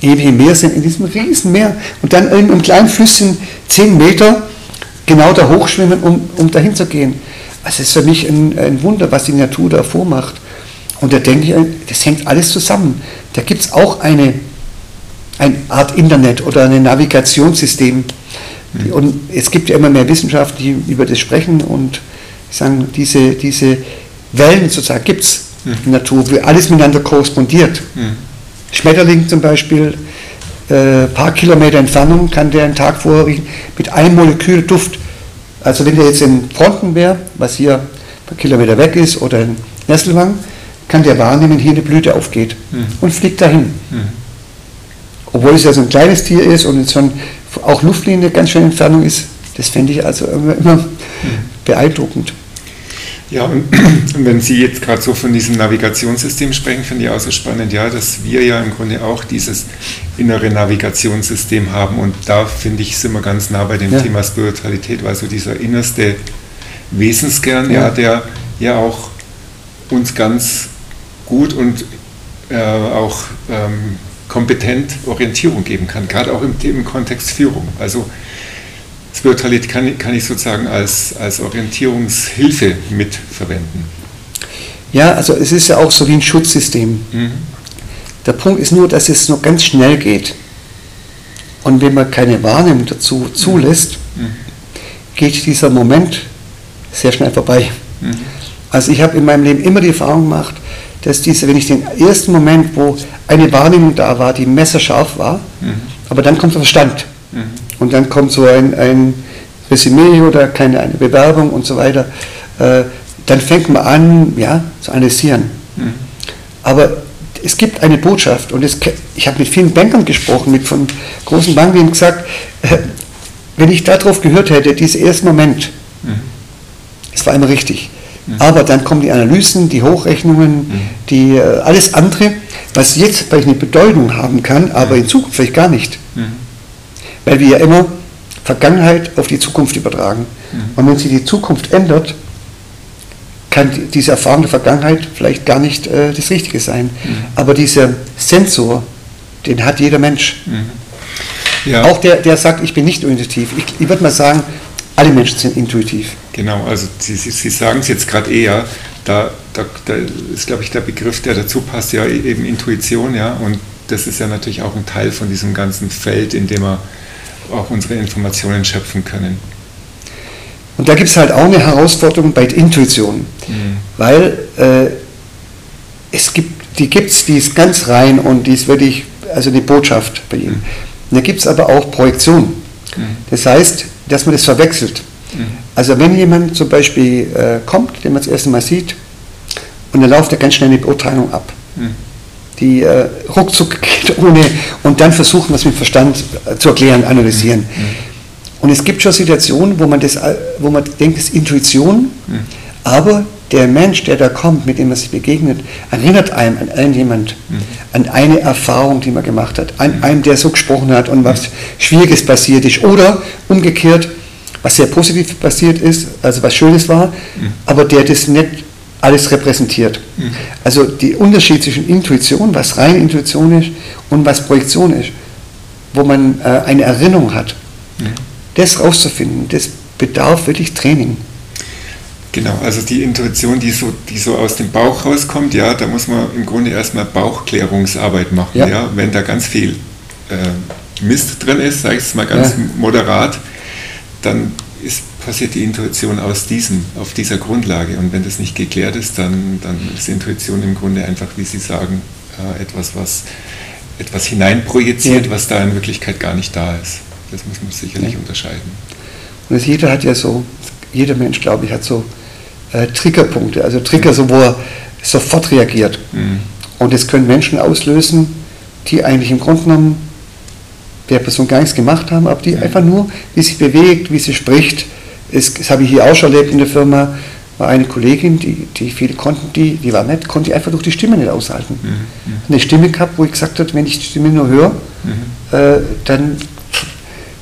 ewig im Meer sind, in diesem riesen Meer und dann in einem kleinen Flüsschen 10 Meter genau da hochschwimmen, um, um dahin zu gehen. Also es ist für mich ein, ein Wunder, was die Natur da vormacht. Und da denke ich, das hängt alles zusammen. Da gibt es auch eine, eine Art Internet oder ein Navigationssystem. Mhm. Und es gibt ja immer mehr Wissenschaft, die über das sprechen und sagen, diese, diese Wellen sozusagen gibt es mhm. in der Natur, wo alles miteinander korrespondiert. Mhm. Schmetterling zum Beispiel, ein äh, paar Kilometer Entfernung kann der einen Tag vorher mit einem Molekül Duft Also wenn der jetzt in Fronten wäre, was hier ein paar Kilometer weg ist, oder in Nesselwang, kann der wahrnehmen, hier eine Blüte aufgeht mhm. und fliegt dahin. Mhm. Obwohl es ja so ein kleines Tier ist und schon auch Luftlinie ganz schön Entfernung ist, das fände ich also immer, immer mhm. beeindruckend. Ja, und, wenn Sie jetzt gerade so von diesem Navigationssystem sprechen, finde ich auch so spannend, ja, dass wir ja im Grunde auch dieses innere Navigationssystem haben. Und da finde ich, sind wir ganz nah bei dem ja. Thema Spiritualität, weil so dieser innerste Wesenskern, ja, ja der ja auch uns ganz gut und äh, auch ähm, kompetent Orientierung geben kann, gerade auch im, im Kontext Führung. Also Spiritualität kann, kann ich sozusagen als, als Orientierungshilfe mitverwenden. Ja, also es ist ja auch so wie ein Schutzsystem. Mhm. Der Punkt ist nur, dass es nur ganz schnell geht. Und wenn man keine Wahrnehmung dazu zulässt, mhm. geht dieser Moment sehr schnell vorbei. Mhm. Also ich habe in meinem Leben immer die Erfahrung gemacht, dass diese, wenn ich den ersten Moment, wo eine Wahrnehmung da war, die messerscharf war, mhm. aber dann kommt der Verstand. Mhm. Und dann kommt so ein, ein Resümee oder keine eine Bewerbung und so weiter. Äh, dann fängt man an, ja, zu analysieren. Mhm. Aber es gibt eine Botschaft und es, ich habe mit vielen Bankern gesprochen, mit von großen Banken, die haben gesagt, äh, wenn ich darauf gehört hätte, diesen ersten Moment, mhm. es war immer richtig. Mhm. Aber dann kommen die Analysen, die Hochrechnungen, mhm. die, äh, alles andere, was jetzt vielleicht eine Bedeutung haben kann, aber in Zukunft vielleicht gar nicht. Mhm. Weil wir ja immer Vergangenheit auf die Zukunft übertragen. Mhm. Und wenn sich die Zukunft ändert, kann diese Erfahrung der Vergangenheit vielleicht gar nicht äh, das Richtige sein. Mhm. Aber dieser Sensor, den hat jeder Mensch. Mhm. Ja. Auch der, der sagt, ich bin nicht intuitiv. Ich, ich würde mal sagen, alle Menschen sind intuitiv. Genau, also Sie, Sie, sagen es jetzt gerade eher, da, da, da ist, glaube ich, der Begriff, der dazu passt, ja eben Intuition, ja, und das ist ja natürlich auch ein Teil von diesem ganzen Feld, in dem wir auch unsere Informationen schöpfen können. Und da gibt es halt auch eine Herausforderung bei Intuition, mhm. weil äh, es gibt, die gibt es, die ist ganz rein und die ist wirklich, also eine Botschaft bei ihm. Mhm. da gibt es aber auch Projektion. Mhm. Das heißt, dass man das verwechselt. Mhm. Also wenn jemand zum Beispiel äh, kommt, den man das erste Mal sieht, und dann läuft er ganz schnell eine Beurteilung ab. Mhm die äh, ruckzuck geht ohne und dann versuchen, was mit Verstand äh, zu erklären, analysieren. Mhm. Und es gibt schon Situationen, wo man, das, äh, wo man denkt, es ist Intuition, mhm. aber der Mensch, der da kommt, mit dem man sich begegnet, erinnert einem an irgendjemand, mhm. an eine Erfahrung, die man gemacht hat, an mhm. einen, der so gesprochen hat und was Schwieriges passiert ist. Oder umgekehrt, was sehr positiv passiert ist, also was Schönes war, mhm. aber der das nicht alles repräsentiert. Mhm. Also der Unterschied zwischen Intuition, was rein Intuition ist, und was Projektion ist, wo man äh, eine Erinnerung hat, mhm. das rauszufinden, das bedarf wirklich Training. Genau, also die Intuition, die so, die so aus dem Bauch rauskommt, ja, da muss man im Grunde erstmal Bauchklärungsarbeit machen. Ja. ja wenn da ganz viel äh, Mist drin ist, sage ich es mal ganz ja. moderat, dann ist passiert die Intuition aus diesem, auf dieser Grundlage. Und wenn das nicht geklärt ist, dann, dann ist Intuition im Grunde einfach, wie Sie sagen, äh, etwas, was etwas hineinprojiziert, ja. was da in Wirklichkeit gar nicht da ist. Das muss man sicherlich ja. unterscheiden. Und das jeder hat ja so, jeder Mensch, glaube ich, hat so äh, Triggerpunkte, also Trigger, mhm. so, wo er sofort reagiert. Mhm. Und das können Menschen auslösen, die eigentlich im Grunde genommen der Person gar nichts gemacht haben, aber die mhm. einfach nur, wie sie bewegt, wie sie spricht, das, das habe ich hier auch schon erlebt in der Firma, war eine Kollegin, die, die viele konnten, die, die war nett, konnte einfach durch die Stimme nicht aushalten. Mhm. mhm. Eine Stimme gehabt, wo ich gesagt habe, wenn ich die Stimme nur höre, mhm. äh, dann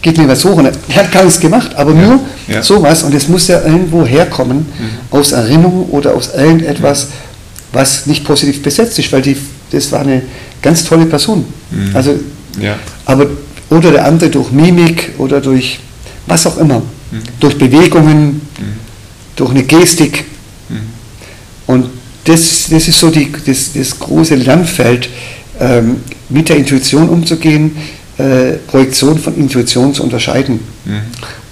geht mir was hoch. Und er hat gar nichts gemacht, aber ja. nur ja. sowas. Und es muss ja irgendwo herkommen, mhm. aus Erinnerung oder aus irgendetwas, was nicht positiv besetzt ist, weil die, das war eine ganz tolle Person. Mhm. Also, ja. aber, oder der andere durch Mimik oder durch was auch immer durch Bewegungen, durch eine Gestik. Und das, das ist so die, das, das große Lernfeld, ähm, mit der Intuition umzugehen, äh, Projektion von Intuition zu unterscheiden. Mhm.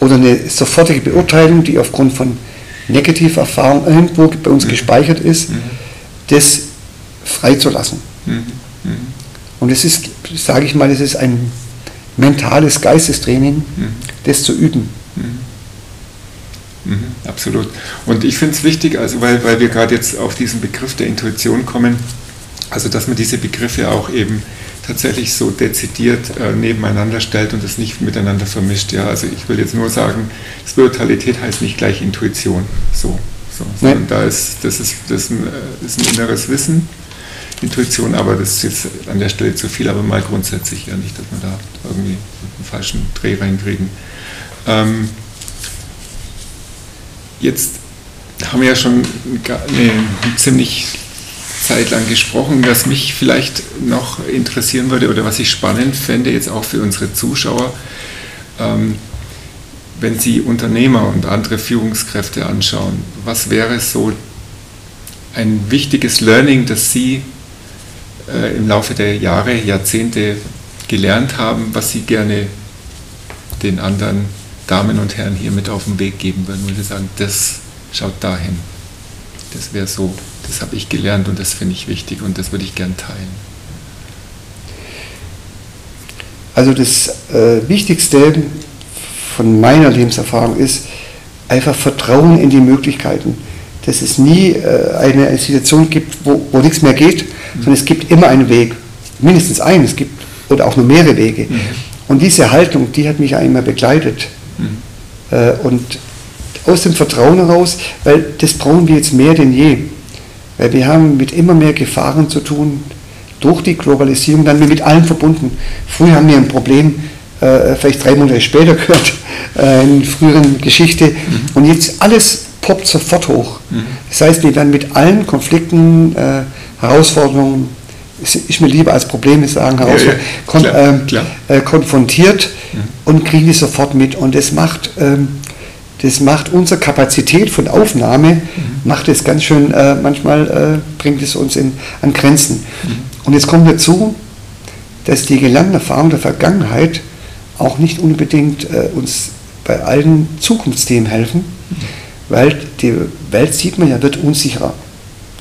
Oder eine sofortige Beurteilung, die aufgrund von negativer Erfahrung irgendwo bei uns mhm. gespeichert ist, mhm. das freizulassen. Mhm. Und es ist, sage ich mal, es ist ein mentales Geistestraining, das zu üben. absolut. Und ich finde es wichtig, also weil, weil wir gerade jetzt auf diesen Begriff der Intuition kommen, also dass man diese Begriffe auch eben tatsächlich so dezidiert äh, nebeneinander stellt und das nicht miteinander vermischt. Ja, also ich will jetzt nur sagen, Spiritualität heißt nicht gleich Intuition. So, so sondern da ist das ist das ist ein, äh, ist ein inneres Wissen, Intuition, aber das ist jetzt an der Stelle zu viel, aber mal grundsätzlich ja nicht, dass wir da irgendwie einen falschen Dreh reinkriegen. Ähm, jetzt haben wir ja schon eine ziemlich Zeit lang gesprochen, was mich vielleicht noch interessieren würde oder was ich spannend fände, jetzt auch für unsere Zuschauer, ähm, wenn Sie Unternehmer und andere Führungskräfte anschauen, was wäre so ein wichtiges Learning, das Sie äh, im Laufe der Jahre, Jahrzehnte gelernt haben, was Sie gerne den anderen Damen und Herren hier mit auf den Weg geben würden, würde sagen, das schaut dahin. Das wäre so, das habe ich gelernt und das finde ich wichtig und das würde ich gern teilen. Also das äh, Wichtigste von meiner Lebenserfahrung ist einfach Vertrauen in die Möglichkeiten. Dass es nie äh, eine Situation gibt, wo, wo nichts mehr geht. Sondern es gibt immer einen Weg. Mindestens einen, es gibt oder auch nur mehrere Wege. Mhm. Und diese Haltung, die hat mich einmal begleitet. Mhm. Äh, und aus dem Vertrauen heraus, weil das brauchen wir jetzt mehr denn je. Weil wir haben mit immer mehr Gefahren zu tun, durch die Globalisierung dann mit allen verbunden. Früher haben wir ein Problem, äh, vielleicht drei Monate später gehört, äh, in früheren Geschichte, mhm. und jetzt alles poppt sofort hoch. Mhm. Das heißt, wir werden mit allen Konflikten, äh, Herausforderungen, ist mir lieber als Probleme sagen, Herausforderungen, ja, ja. Klar, kon klar. Äh, konfrontiert mhm. und kriegen die sofort mit. Und das macht ähm, das macht unsere Kapazität von Aufnahme, mhm. macht es ganz schön, äh, manchmal äh, bringt es uns in, an Grenzen. Mhm. Und jetzt kommt dazu, dass die gelernten Erfahrungen der Vergangenheit auch nicht unbedingt äh, uns bei allen Zukunftsthemen helfen, mhm. Weil die Welt, sieht man ja, wird unsicherer.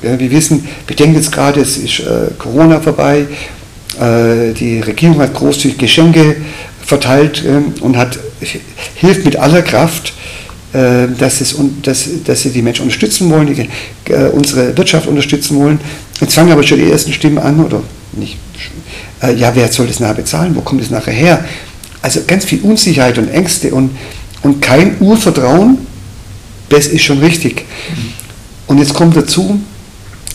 Ja, wir wissen, wir denken jetzt gerade, es ist äh, Corona vorbei, äh, die Regierung hat großzügig Geschenke verteilt ähm, und hat, hilft mit aller Kraft, äh, dass, es, dass, dass sie die Menschen unterstützen wollen, die, äh, unsere Wirtschaft unterstützen wollen. Jetzt fangen aber schon die ersten Stimmen an, oder nicht? Äh, ja, wer soll das nachher bezahlen? Wo kommt es nachher her? Also ganz viel Unsicherheit und Ängste und, und kein Urvertrauen, das ist schon richtig. Und jetzt kommt dazu,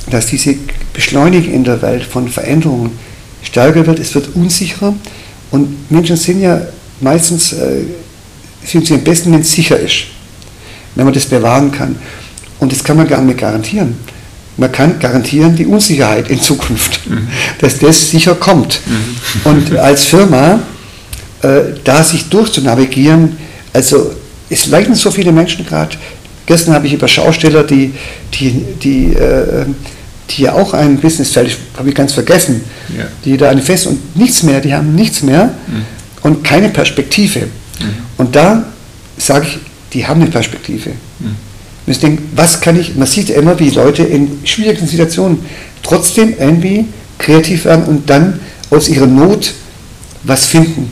dass diese Beschleunigung in der Welt von Veränderungen stärker wird, es wird unsicherer und Menschen sind ja meistens, äh, sind sie am besten, wenn es sicher ist wenn man das bewahren kann. Und das kann man gar nicht garantieren. Man kann garantieren die Unsicherheit in Zukunft, mhm. dass das sicher kommt. Mhm. Und als Firma äh, da sich durchzunavigieren, also es leiden so viele Menschen gerade. Gestern habe ich über Schausteller, die, die, die, äh, die ja auch ein Businessfeld, habe ich ganz vergessen, ja. die da eine Fest und nichts mehr, die haben nichts mehr mhm. und keine Perspektive. Mhm. Und da sage ich, die haben eine Perspektive. Mhm. Man denkt, was kann ich, man sieht immer, wie Leute in schwierigen Situationen trotzdem irgendwie kreativ werden und dann aus ihrer Not was finden.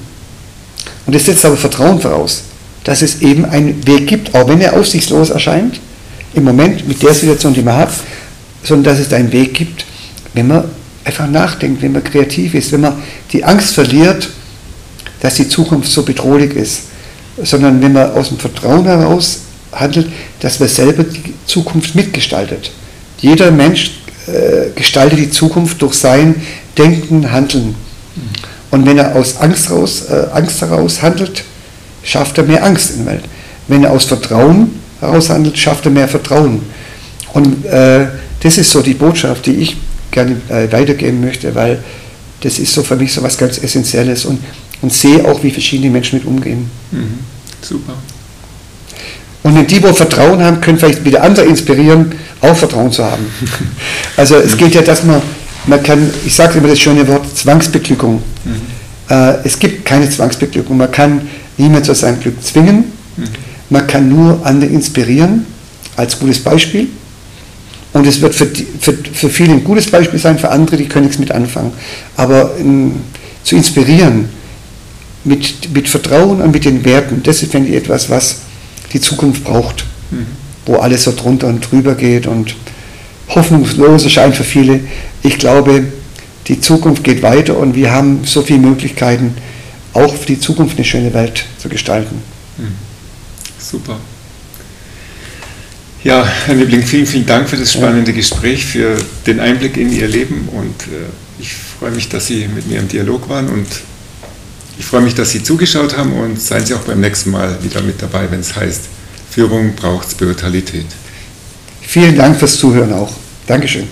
Und das setzt aber Vertrauen voraus, dass es eben einen Weg gibt, auch wenn er aussichtslos erscheint, im Moment mit der Situation, die man hat, sondern dass es einen Weg gibt, wenn man einfach nachdenkt, wenn man kreativ ist, wenn man die Angst verliert, dass die Zukunft so bedrohlich ist sondern wenn man aus dem Vertrauen heraus handelt, dass man selber die Zukunft mitgestaltet. Jeder Mensch äh, gestaltet die Zukunft durch sein Denken, Handeln. Und wenn er aus Angst, raus, äh, Angst heraus handelt, schafft er mehr Angst in der Welt. Wenn er aus Vertrauen heraus handelt, schafft er mehr Vertrauen. Und äh, das ist so die Botschaft, die ich gerne äh, weitergeben möchte, weil das ist so für mich so was ganz Essentielles. Und und sehe auch, wie verschiedene Menschen mit umgehen. Mhm. Super. Und wenn die, wo Vertrauen haben, können vielleicht wieder andere inspirieren, auch Vertrauen zu haben. Also es geht ja, dass man, man kann, ich sage immer das schöne Wort Zwangsbeglückung. Mhm. Äh, es gibt keine Zwangsbeglückung. Man kann niemand zu seinem Glück zwingen. Mhm. Man kann nur andere inspirieren, als gutes Beispiel. Und es wird für, für, für viele ein gutes Beispiel sein, für andere, die können nichts mit anfangen. Aber in, zu inspirieren, mit, mit Vertrauen und mit den Werten, das ist, finde ich, etwas, was die Zukunft braucht. Mhm. wo alles so drunter und drüber geht und hoffnungslos erscheint für viele. Ich glaube, die Zukunft geht weiter und wir haben so viele Möglichkeiten, auch für die Zukunft eine schöne Welt zu gestalten. Hm. Super. Ja, Herr Liebling, vielen, vielen Dank für das spannende. Gespräch, für den Einblick in Ihr Leben und äh, ich freue mich, dass Sie mit mir im Dialog waren und ich freue mich, dass Sie zugeschaut haben und seien Sie auch beim nächsten Mal wieder mit dabei, wenn es heißt, Führung braucht Spiritualität. Vielen Dank fürs Zuhören auch. Dankeschön.